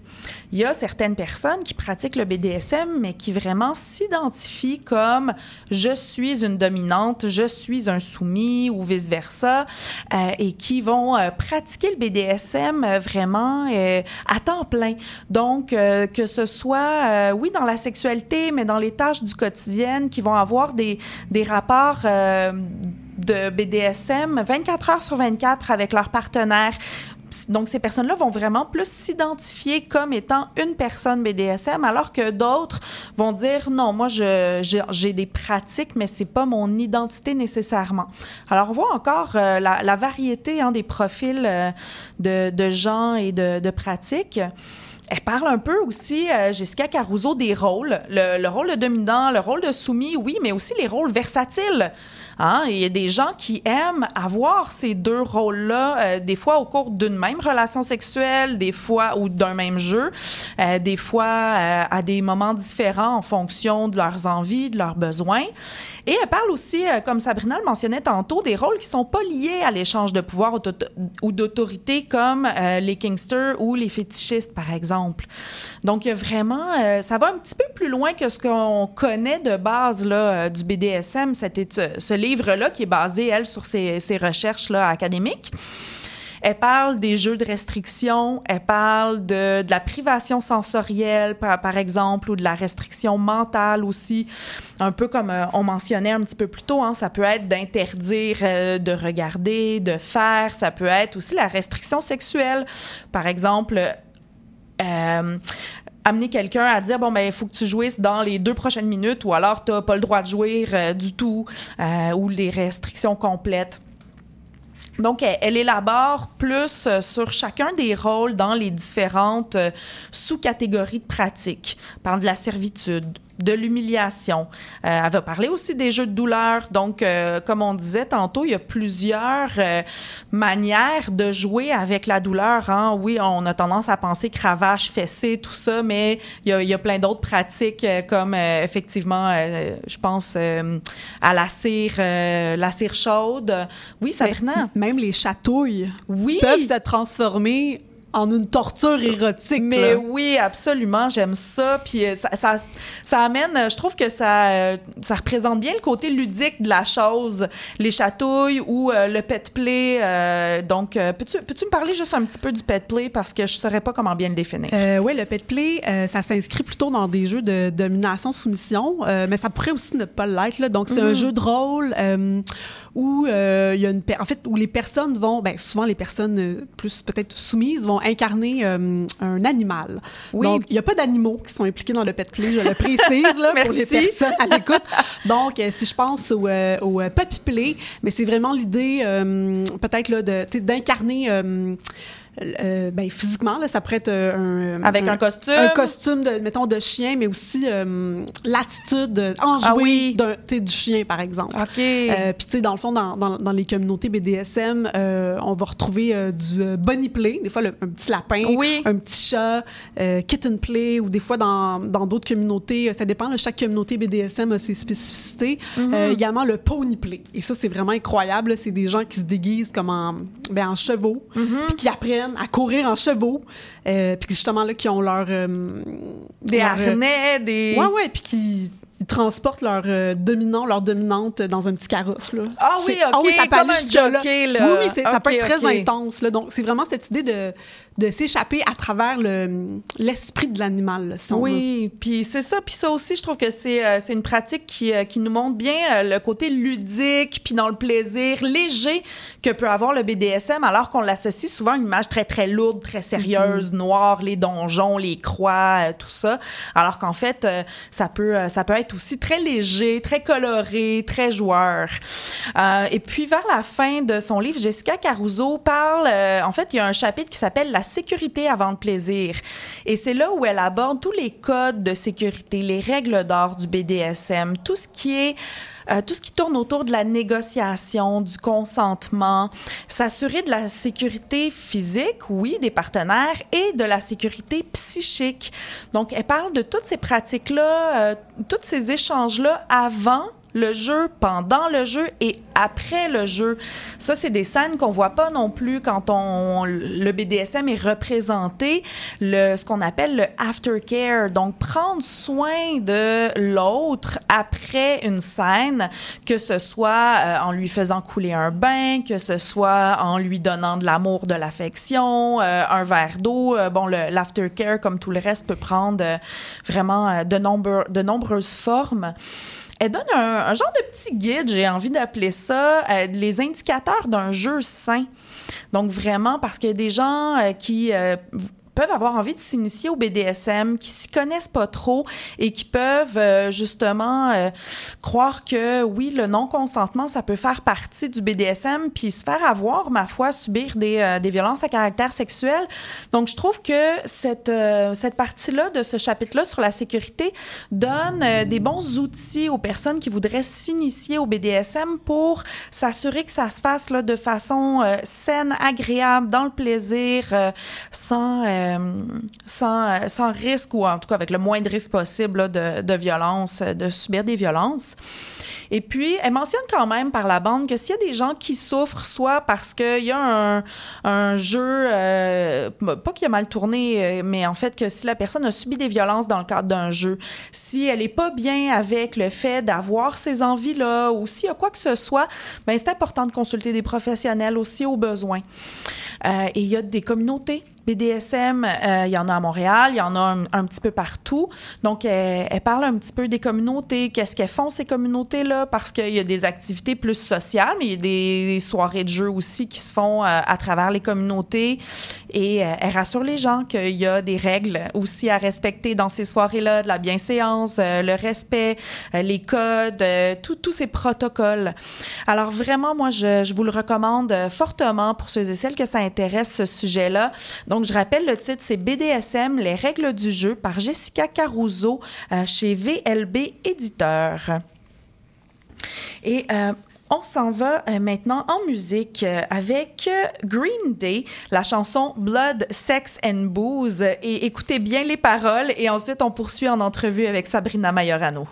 Il y a certaines personnes qui pratiquent le BDSM, mais qui vraiment s'identifient comme je suis une dominante, je suis un soumis ou vice-versa, euh, et qui vont euh, pratiquer le BDSM euh, vraiment euh, à temps plein. Donc, euh, que ce soit, oui, dans la sexualité, mais dans les tâches du quotidien, qui vont avoir des, des rapports de BDSM 24 heures sur 24 avec leurs partenaires. Donc, ces personnes-là vont vraiment plus s'identifier comme étant une personne BDSM, alors que d'autres vont dire non, moi, j'ai des pratiques, mais c'est pas mon identité nécessairement. Alors, on voit encore euh, la, la variété hein, des profils euh, de, de gens et de, de pratiques. Elle parle un peu aussi, euh, Jessica Caruso, des rôles. Le, le rôle de dominant, le rôle de soumis, oui, mais aussi les rôles versatiles. Hein? Il y a des gens qui aiment avoir ces deux rôles-là, euh, des fois au cours d'une même relation sexuelle, des fois ou d'un même jeu, euh, des fois euh, à des moments différents en fonction de leurs envies, de leurs besoins. Et elle parle aussi, euh, comme Sabrina le mentionnait tantôt, des rôles qui sont pas liés à l'échange de pouvoir ou d'auto- ou d'autorité, comme euh, les kingsters ou les fétichistes, par exemple. Donc, vraiment, euh, ça va un petit peu plus loin que ce qu'on connaît de base là, du BDSM, cet étu- ce livre-là qui est basé, elle, sur ses, ses recherches là, académiques. Elle parle des jeux de restriction, elle parle de, la privation sensorielle, par, exemple, ou de la restriction mentale aussi, un peu comme euh, on mentionnait un petit peu plus tôt, hein, ça peut être d'interdire euh, de regarder, de faire, ça peut être aussi la restriction sexuelle, par exemple. euh, amener quelqu'un à dire bon ben il faut que tu jouisses dans les deux prochaines minutes ou alors tu n'as pas le droit de jouir euh, du tout ou les restrictions complètes. Donc, elle, élabore plus euh, sur chacun des rôles dans les différentes euh, sous-catégories de pratiques. Parle de la servitude, de l'humiliation. Euh, elle va parler aussi des jeux de douleur. Donc, euh, comme on disait tantôt, il y a plusieurs euh, manières de jouer avec la douleur. Hein. Oui, on a tendance à penser cravache, fessée, tout ça, mais il y a, il y a plein d'autres pratiques comme effectivement, je pense à la cire, la cire chaude. Oui, Sabrina? Même les chatouilles oui. peuvent se transformer en une torture érotique. Mais là. oui, absolument, j'aime ça. Puis euh, ça, ça, ça amène, euh, je trouve que ça, euh, ça représente bien le côté ludique de la chose, les chatouilles ou euh, le pet play. euh, donc, euh, peux-tu peux me parler juste un petit peu du pet play? Parce que je ne saurais pas comment bien le définir. Euh, oui, le pet play, euh, ça s'inscrit plutôt dans des jeux de domination-soumission, euh, mais ça pourrait aussi ne pas l'être. Donc, c'est un Mhm. jeu de rôle euh, où euh, il y a une, en fait, où les personnes vont, ben, souvent les personnes euh, plus peut-être soumises vont incarner euh, un animal. Oui. Donc, il n'y a pas d'animaux qui sont impliqués dans le pet play, je le précise là, pour les personnes à l'écoute. Donc, euh, si je pense au, euh, au puppy play, mais c'est vraiment l'idée euh, peut-être là, de, d'incarner. Euh, ben, physiquement, là, ça pourrait être euh, un... Avec un costume? Un costume, de, mettons, de chien, mais aussi euh, l'attitude enjouée Ah oui. du chien, par exemple. OK. Euh, Puis, tu sais, dans le fond, dans, dans, dans les communautés BDSM, on va retrouver du bunny play, des fois le- un petit lapin, Oui. un petit chat, kitten play, ou des fois dans dans d'autres communautés, ça dépend, là, chaque communauté BDSM a ses spécificités. Mhm. Également le pony play. Et ça, c'est vraiment incroyable. C'est des gens qui se déguisent comme en, ben, en chevaux, Mhm. puis qui apprennent à courir en chevaux, euh, puis justement, là, qui ont leur... euh, Des leur, euh, harnais, des. Ouais, ouais, puis qui ils transportent leur euh, dominant, leur dominante dans un petit carrosse. Là. Ah oui, C'est- OK, ça peut comme aller un jusque-là. jockey, là. Oui, oui, ça peut être très intense. Là. Donc, c'est vraiment cette idée de, de s'échapper à travers le- l'esprit de l'animal. si. Oui, puis c'est ça. Puis ça aussi, je trouve que c'est euh, c'est une pratique qui, euh, qui nous montre bien euh, le côté ludique, puis dans le plaisir léger que peut avoir le BDSM, alors qu'on l'associe souvent à une image très, très lourde, très sérieuse, noire, les donjons, les croix, euh, tout ça. Alors qu'en fait, euh, ça, peut, ça peut être aussi très léger, très coloré, très joueur. Euh, et puis, vers la fin de son livre, Jessica Caruso parle, euh, en fait, il y a un chapitre qui s'appelle La sécurité avant le plaisir. Et c'est là où elle aborde tous les codes de sécurité, les règles d'or du BDSM, tout ce qui est euh, tout ce qui tourne autour de la négociation, du consentement, s'assurer de la sécurité physique, oui, des partenaires, et de la sécurité psychique. Donc, elle parle de toutes ces pratiques-là, euh, tous ces échanges-là avant le jeu, pendant le jeu et après le jeu. Ça, c'est des scènes qu'on voit pas non plus quand on, le BDSM est représenté, le, ce qu'on appelle le aftercare. Donc, prendre soin de l'autre après une scène, que ce soit euh, en lui faisant couler un bain, que ce soit en lui donnant de l'amour, de l'affection, euh, un verre d'eau. Euh, bon, l'aftercare, comme tout le reste, peut prendre euh, vraiment euh, de, nombreux, de nombreuses formes. Elle donne un, genre de petit guide, j'ai envie d'appeler ça, euh, les indicateurs d'un jeu sain. Donc vraiment, parce qu'il y a des gens euh, qui euh, peuvent avoir envie de s'initier au BDSM, qui s'y connaissent pas trop et qui peuvent euh, justement euh, croire que oui, le non-consentement, ça peut faire partie du BDSM, puis se faire avoir, ma foi, subir des, euh, des violences à caractère sexuel. Donc, je trouve que cette, euh, cette partie-là de ce chapitre-là sur la sécurité donne euh, des bons outils aux personnes qui voudraient s'initier au BDSM pour s'assurer que ça se fasse là, de façon euh, saine, agréable, dans le plaisir, sans, euh, sans, euh, risque ou en tout cas avec le moins de risque possible de, violence, euh, de subir des violences. Et puis, elle mentionne quand même par la bande que s'il y a des gens qui souffrent, soit parce qu'il y a un, jeu, euh, pas qui a mal tourné, euh, mais en fait que si la personne a subi des violences dans le cadre d'un jeu, si elle est pas bien avec le fait d'avoir ces envies-là, ou s'il y a quoi que ce soit, ben c'est important de consulter des professionnels aussi au besoin. Euh, et il y a des communautés BDSM, euh, il y en a à Montréal, il y en a un, petit peu partout. Donc, elle, elle parle un petit peu des communautés, qu'est-ce qu'elles font ces communautés-là, parce qu'il y a des activités plus sociales, mais il y a des, soirées de jeux aussi qui se font euh, à travers les communautés. Et euh, elle rassure les gens qu'il y a des règles aussi à respecter dans ces soirées-là, de la bienséance, le respect, les codes, tous ces protocoles. Alors vraiment, moi, je, je vous le recommande fortement pour ceux et celles que ça intéresse ce sujet-là. Je rappelle le titre, c'est BDSM, les règles du jeu par Jessica Caruso euh, chez VLB Éditeur. Et euh, on s'en va euh, maintenant en musique avec Green Day, la chanson Blood, Sex and Booze. Et écoutez bien les paroles et ensuite on poursuit en entrevue avec Sabrina Majorano.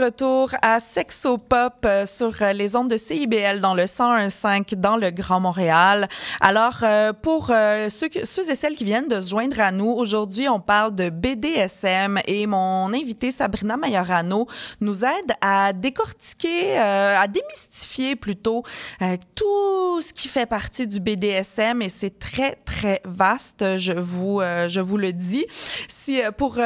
Retour à Sexo Pop euh, sur euh, les ondes de CIBL dans le 101.5 dans le Grand Montréal. Alors, euh, pour ceux, et celles qui viennent de se joindre à nous, aujourd'hui, on parle de BDSM et mon invitée Sabrina Majorano nous aide à décortiquer, à démystifier plutôt tout ce qui fait partie du BDSM et c'est très, très vaste, je vous, je vous le dis. Si, pour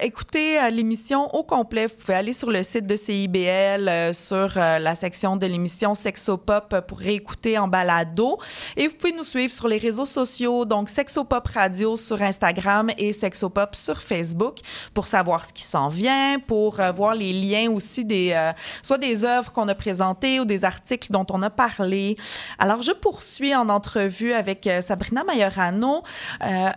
écouter l'émission au complet, vous pouvez aller sur le site de CIBL, euh, sur euh, la section de l'émission Sexopop pour réécouter en balado. Et vous pouvez nous suivre sur les réseaux sociaux, donc Sexopop Radio sur Instagram et Sexopop sur Facebook pour savoir ce qui s'en vient, pour euh, voir les liens aussi des, soit des œuvres qu'on a présentées ou des articles dont on a parlé. Alors, je poursuis en entrevue avec Sabrina Majorano.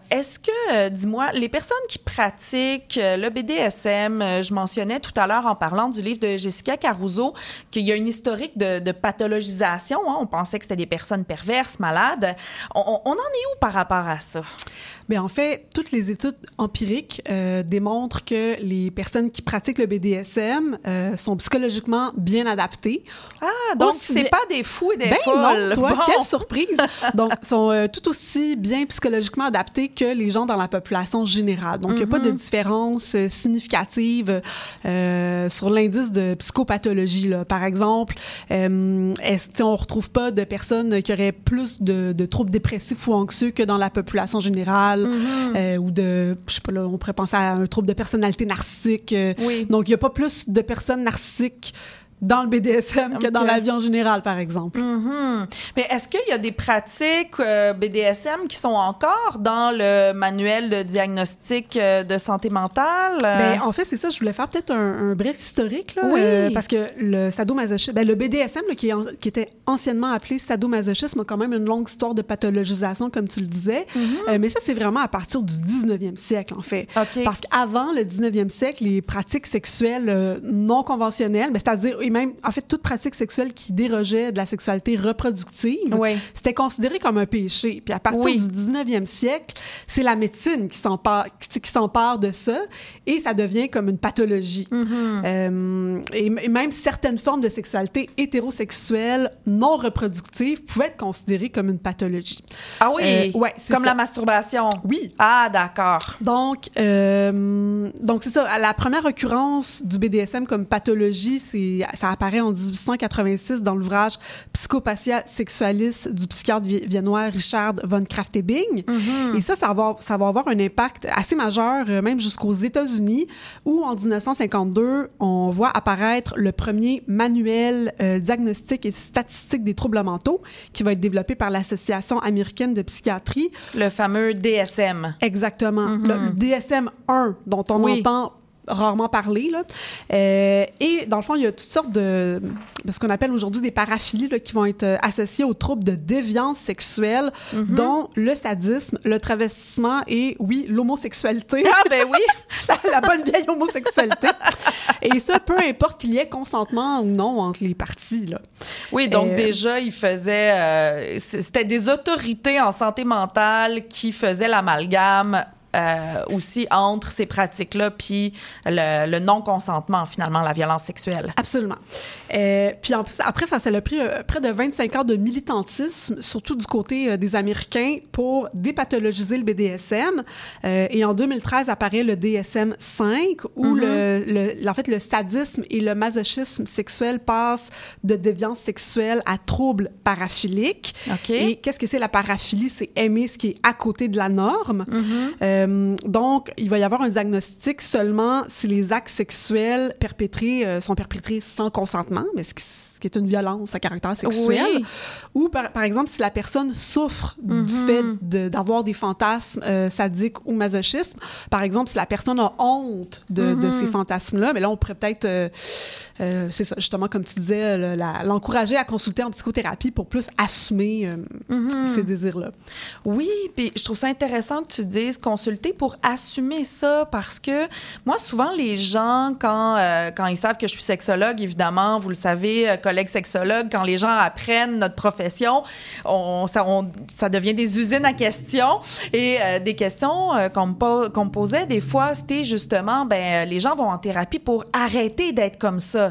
Est-ce que, dis-moi, les personnes qui pratiquent le BDSM, je mentionnais tout à l'heure en parlant du livre de Jessica Caruso qu'il y a une historique de, pathologisation. hein. On pensait que c'était des personnes perverses, malades. On- on en est où par rapport à ça? Bien, en fait, toutes les études empiriques euh, démontrent que les personnes qui pratiquent le BDSM euh, sont psychologiquement bien adaptées. Ah, donc c'est bien- pas des fous et des ben folles. non, toi, Bon. quelle surprise! Donc, sont euh, tout aussi bien psychologiquement adaptés que les gens dans la population générale. Donc, il n'y a pas de Mhm. différence significative sur l'indice de psychopathologie. Là. Par exemple, sais, on ne retrouve pas de personnes qui auraient plus de, de troubles dépressifs ou anxieux que dans la population générale, Mhm. euh, ou de, je sais pas, là, on pourrait penser à un trouble de personnalité narcissique. euh. Oui. Donc, il n'y a pas plus de personnes narcissiques dans le BDSM que dans la vie en général, par exemple. Mhm. Mais est-ce qu'il y a des pratiques euh, BDSM qui sont encore dans le manuel de diagnostic euh, de santé mentale? Ben, en fait, c'est ça. Je voulais faire peut-être un, un bref historique, là, Oui. euh, parce que le sadomasochisme, ben, le BDSM, là, qui, est en- qui était anciennement appelé sadomasochisme, a quand même une longue histoire de pathologisation, comme tu le disais. Euh, mais ça, c'est vraiment à partir du 19e siècle, en fait. OK. Parce qu'avant le 19e siècle, les pratiques sexuelles non conventionnelles, ben, c'est-à-dire, même, en fait, toute pratique sexuelle qui dérogeait de la sexualité reproductive, Oui. c'était considéré comme un péché. Puis à partir Oui. du 19e siècle, c'est la médecine qui s'empare, qui, qui s'empare de ça et ça devient comme une pathologie. Mm-hmm. Euh, et, et même certaines formes de sexualité hétérosexuelle non reproductive pouvaient être considérées comme une pathologie. ah oui, Euh, ouais, comme ça. la masturbation? Oui. Ah, d'accord. Donc, euh, donc c'est ça. La première occurrence du BDSM comme pathologie, c'est, ça apparaît en 1886 dans l'ouvrage Psychopathia sexualis du psychiatre vi- viennois Richard von Kraftebing. Et ça, ça va, avoir, ça va avoir un impact assez majeur, euh, même jusqu'aux États-Unis, où en 1952, on voit apparaître le premier manuel euh, diagnostique et statistique des troubles mentaux qui va être développé par l'Association américaine de psychiatrie. Le fameux DSM. Exactement. Le DSM-1, dont on Oui. entend rarement parler. Là. Euh, et dans le fond, il y a toutes sortes de, de ce qu'on appelle aujourd'hui des paraphilies là, qui vont être euh, associées aux troubles de déviance sexuelle, dont le sadisme, le travestissement et, oui, l'homosexualité. Ah, ben oui. la, la bonne vieille homosexualité. et ça, peu importe qu'il y ait consentement ou non entre les parties. Là. Oui, donc Euh, déjà, il faisait. euh, c- C'était des autorités en santé mentale qui faisaient l'amalgame. Euh, aussi entre ces pratiques-là puis le, le non-consentement, finalement, la violence sexuelle. Absolument. Euh, puis en plus, après, ça, a pris euh, près de 25 ans de militantisme, surtout du côté euh, des Américains, pour dépathologiser le BDSM. Et en 2013 apparaît le DSM-5, où le, le- en fait, le sadisme et le masochisme sexuel passent de déviance sexuelle à troubles paraphiliques. OK. Et qu'est-ce que c'est la paraphilie? C'est aimer ce qui est à côté de la norme. Euh, donc, il va y avoir un diagnostic seulement si les actes sexuels perpétrés euh, sont perpétrés sans consentement, mais ce qui, ce qui est une violence à caractère sexuel. Oui. Ou, par, par exemple, si la personne souffre du Mhm. fait de- d'avoir des fantasmes euh, sadiques ou masochismes. Par exemple, si la personne a honte de, de Mhm. ces fantasmes-là, mais là, on pourrait peut-être, euh, c'est ça, justement, comme tu disais, l'encourager à consulter en psychothérapie pour plus assumer euh, Mhm. ces désirs-là. Oui, puis je trouve ça intéressant que tu dises consulter pour assumer ça parce que moi, souvent, les gens, quand, euh, quand ils savent que je suis sexologue, évidemment, vous le savez, collègues sexologues, quand les gens apprennent notre profession, on, ça, on- ça devient des usines à questions. Et des questions qu'on me, po- me posait des fois, c'était justement, ben, les gens vont en thérapie pour arrêter d'être comme ça.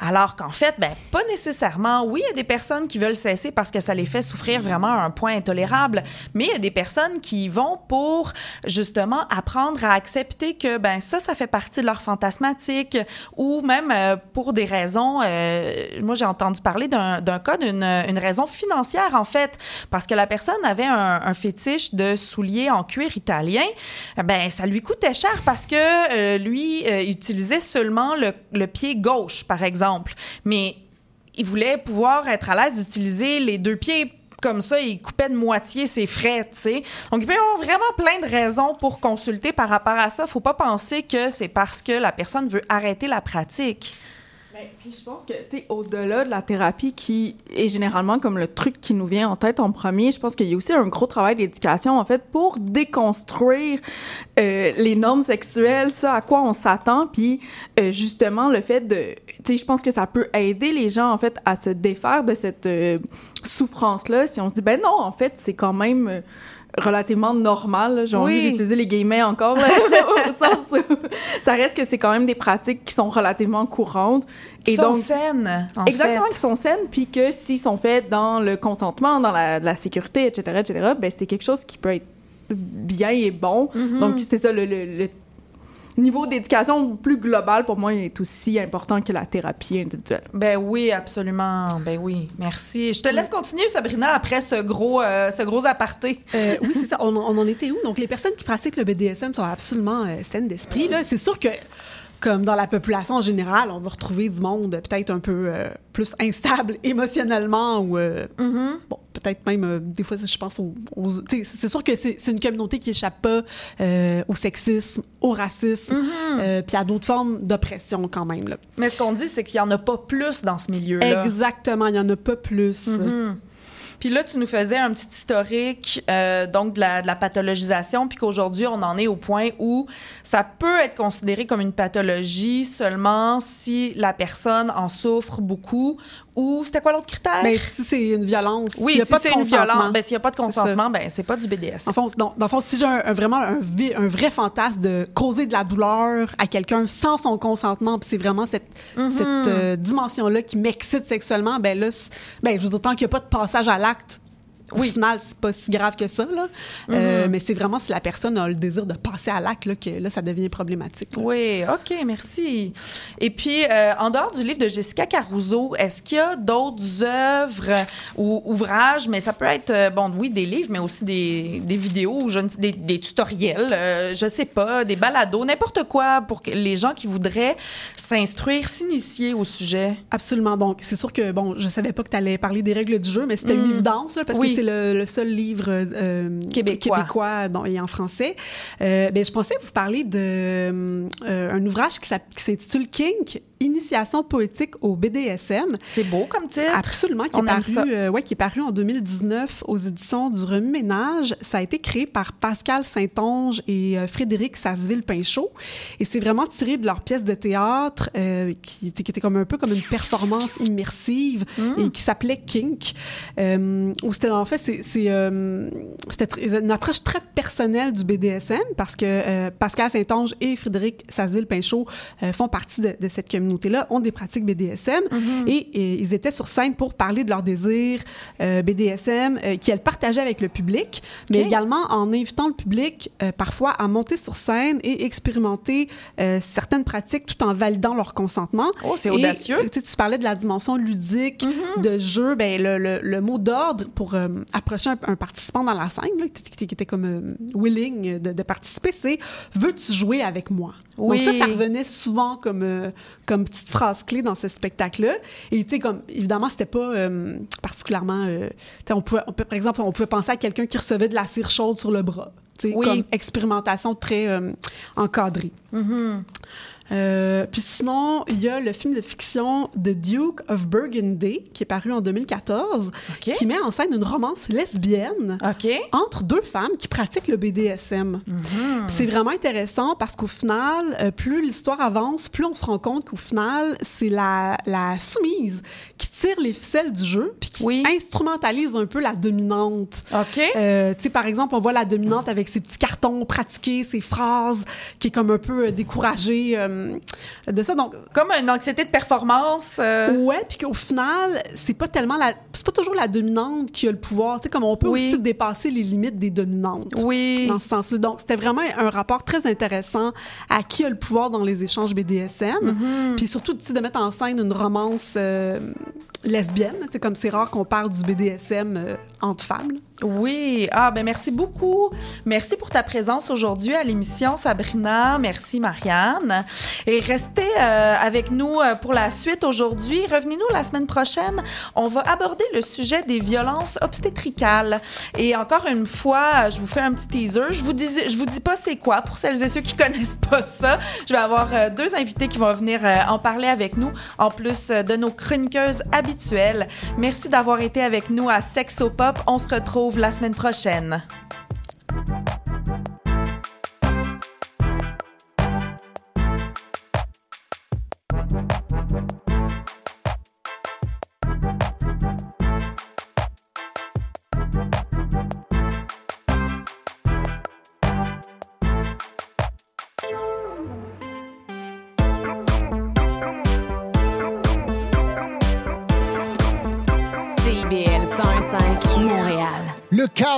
Alors qu'en fait, ben, pas nécessairement. Oui, il y a des personnes qui veulent cesser parce que ça les fait souffrir vraiment à un point intolérable, mais il y a des personnes qui vont pour justement apprendre à accepter que ben ça, ça fait partie de leur fantasmatique ou même euh, pour des raisons. euh, moi, j'ai entendu parler d'un cas d'une une raison financière en fait, parce que la personne avait un, un fétiche de souliers en cuir italien. Ben ça lui coûtait cher parce que euh, lui euh, utilisait seulement le, le pied gauche, par mais il voulait pouvoir être à l'aise d'utiliser les deux pieds comme ça, il coupait de moitié ses frais, tu sais. Donc, il peut y avoir vraiment plein de raisons pour consulter par rapport à ça. Faut pas penser que c'est parce que la personne veut arrêter la pratique. Ben, puis je pense que, tu sais, au-delà de la thérapie qui est généralement comme le truc qui nous vient en tête en premier, je pense qu'il y a aussi un gros travail d'éducation, en fait, pour déconstruire euh, les normes sexuelles, ça à quoi on s'attend, puis euh, justement le fait de... Tu sais, je pense que ça peut aider les gens, en fait, à se défaire de cette euh, souffrance-là. Si on se dit, ben non, en fait, c'est quand même... relativement normal, j'ai envie Oui. d'utiliser les guillemets encore, là, au sens où ça reste que c'est quand même des pratiques qui sont relativement courantes. Qui sont saines, en Exactement, fait. qui sont saines, puis que s'ils sont faits dans le consentement, dans la, la sécurité, etc., etc., ben c'est quelque chose qui peut être bien et bon. Mhm. Donc, c'est ça, le, le- le niveau d'éducation plus global, pour moi, est aussi important que la thérapie individuelle. Ben oui, absolument. Ben oui, merci. Je te laisse continuer, Sabrina, après ce gros, euh, ce gros aparté. Euh, oui, c'est ça. On, on en était où? Donc, les personnes qui pratiquent le BDSM sont absolument euh, saines d'esprit. là. C'est sûr que, comme dans la population en général, on va retrouver du monde euh, peut-être un peu euh, plus instable émotionnellement ou, euh, bon, peut-être même, euh, des fois, je pense aux... c'est sûr que c'est une communauté qui échappe pas au sexisme, au racisme, euh, puis à d'autres formes d'oppression quand même. Là. Mais ce qu'on dit, c'est qu'il y en a pas plus dans ce milieu-là. Exactement, il y en a pas plus. Mhm. Puis là, tu nous faisais un petit historique euh, donc la, de la pathologisation, puis qu'aujourd'hui, on en est au point où ça peut être considéré comme une pathologie seulement si la personne en souffre beaucoup ou c'était quoi l'autre critère? Ben, si c'est une violence, oui, s'il y a si c'est une violence, ben, s'il n'y a pas de consentement, ben c'est pas du BDSM. En fond, dans, dans le fond, si j'ai un, un- vraiment un, vrai fantasme de causer de la douleur à quelqu'un sans son consentement, puis c'est vraiment cette, Mhm. cette euh, dimension-là qui m'excite sexuellement, ben là, ben, je veux dire, tant qu'il n'y a pas de passage à l'acte, au final, c'est pas si grave que ça, là. Euh, Mhm. mais c'est vraiment si la personne a le désir de passer à l'acte là, que là, ça devient problématique. là. Oui, OK, merci. Et puis, euh, en dehors du livre de Jessica Caruso, est-ce qu'il y a d'autres œuvres ou ouvrages, mais ça peut être, euh, bon, oui, des livres, mais aussi des, des vidéos, ou je des, des tutoriels, euh, je sais pas, des balados, n'importe quoi pour les gens qui voudraient s'instruire, s'initier au sujet? Absolument. Donc, c'est sûr que, bon, je savais pas que tu allais parler des règles du jeu, mais c'était Mm. une évidence, là, parce Oui. que c'est le, le seul livre euh, Québécois. et en français. Euh, ben, je pensais vous parler de euh, ouvrage qui qui s'intitule Kink, Initiation poétique au BDSM. C'est beau comme titre. Absolument, qui On est, paru, euh, ouais, qui est paru en 2019 aux éditions du Remue-Ménage. Ça a été créé par Pascal Saint-Onge et euh, Frédéric Sasseville-Pinchot. Et c'est vraiment tiré de leur pièce de théâtre euh, qui, était- qui était comme un peu comme une performance immersive Mm. et qui s'appelait Kink. Où c'était en fait, c'était une approche très personnelle du BDSM parce que Pascal Saint-Onge et Frédéric Sasseville-Pinchot font partie de, de cette communauté-là, ont des pratiques BDSM Mhm. et, et ils étaient sur scène pour parler de leurs désirs euh, BDSM euh, qu'elles partageaient avec le public, mais également en invitant le public euh, parfois à monter sur scène et expérimenter euh, certaines pratiques tout en validant leur consentement. Oh, c'est Et, audacieux. euh, tu parlais de la dimension ludique de jeu, ben le, le- le mot d'ordre pour euh, approcher un, un participant dans la scène, là, qui, était- qui était comme euh, willing de, de participer, c'est veux-tu jouer avec moi Oui. Donc ça, ça revenait souvent comme euh, comme petite phrase clé dans ce spectacle-là. Et tu sais comme évidemment c'était pas euh, particulièrement, euh, on pouvait, on peut, par exemple, on pouvait penser à quelqu'un qui recevait de la cire chaude sur le bras. tu sais, Oui. comme expérimentation très euh, encadrée. Mhm. Euh, puis sinon, il y a le film de fiction The Duke of Burgundy, qui est paru en 2014, qui met en scène une romance lesbienne entre deux femmes qui pratiquent le BDSM. Puis C'est vraiment intéressant parce qu'au final, euh, plus l'histoire avance, plus on se rend compte qu'au final, c'est la, la soumise qui tire les ficelles du jeu puis qui instrumentalise un peu la dominante. OK. Euh, tu sais, par exemple, on voit la dominante avec ses petits cartons pratiqués, ses phrases, qui est comme un peu euh, découragée euh, de ça. Donc, Comme une anxiété de performance. euh, Ouais, puis qu'au final, c'est pas tellement la, c'est pas toujours la dominante qui a le pouvoir. Tu sais, comme on peut Oui. aussi dépasser les limites des dominantes. Oui. Dans ce sens-là. Donc, c'était vraiment un rapport très intéressant à qui a le pouvoir dans les échanges BDSM. Mm-hmm. Puis surtout, tu sais, de mettre en scène une romance euh, lesbienne. C'est comme c'est rare qu'on parle du BDSM euh, entre femmes. Oui, ah ben merci beaucoup. Merci pour ta présence aujourd'hui à l'émission Sabrina. Merci Marianne. Et restez euh, avec nous euh, pour la suite aujourd'hui. Revenez-nous la semaine prochaine. On va aborder le sujet des violences obstétricales. Et encore une fois, je vous fais un petit teaser. Je vous dis, je vous dis pas c'est quoi pour celles et ceux qui connaissent pas ça. Je vais avoir deux invités qui vont venir en parler avec nous, en plus de nos chroniqueuses habituelles. Merci d'avoir été avec nous à Sexopop. On se retrouve la semaine prochaine.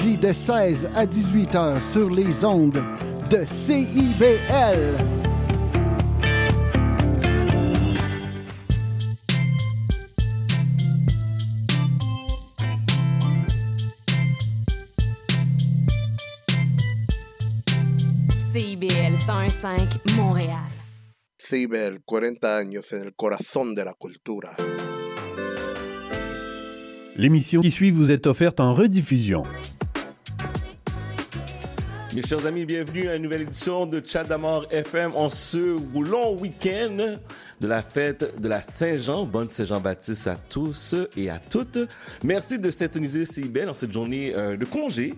de 16 à 18 heures sur les ondes de CIBL. CIBL 105 Montréal. CIBEL, 40 años en el corazón de la cultura. L'émission qui suit vous est offerte en rediffusion. Mes chers amis, bienvenue à une nouvelle édition de Chat d'amour FM en ce long week-end de la fête de la Saint-Jean. Bonne Saint-Jean-Baptiste à tous et à toutes. Merci de s'intoniser CIBEL en cette journée euh, de congé.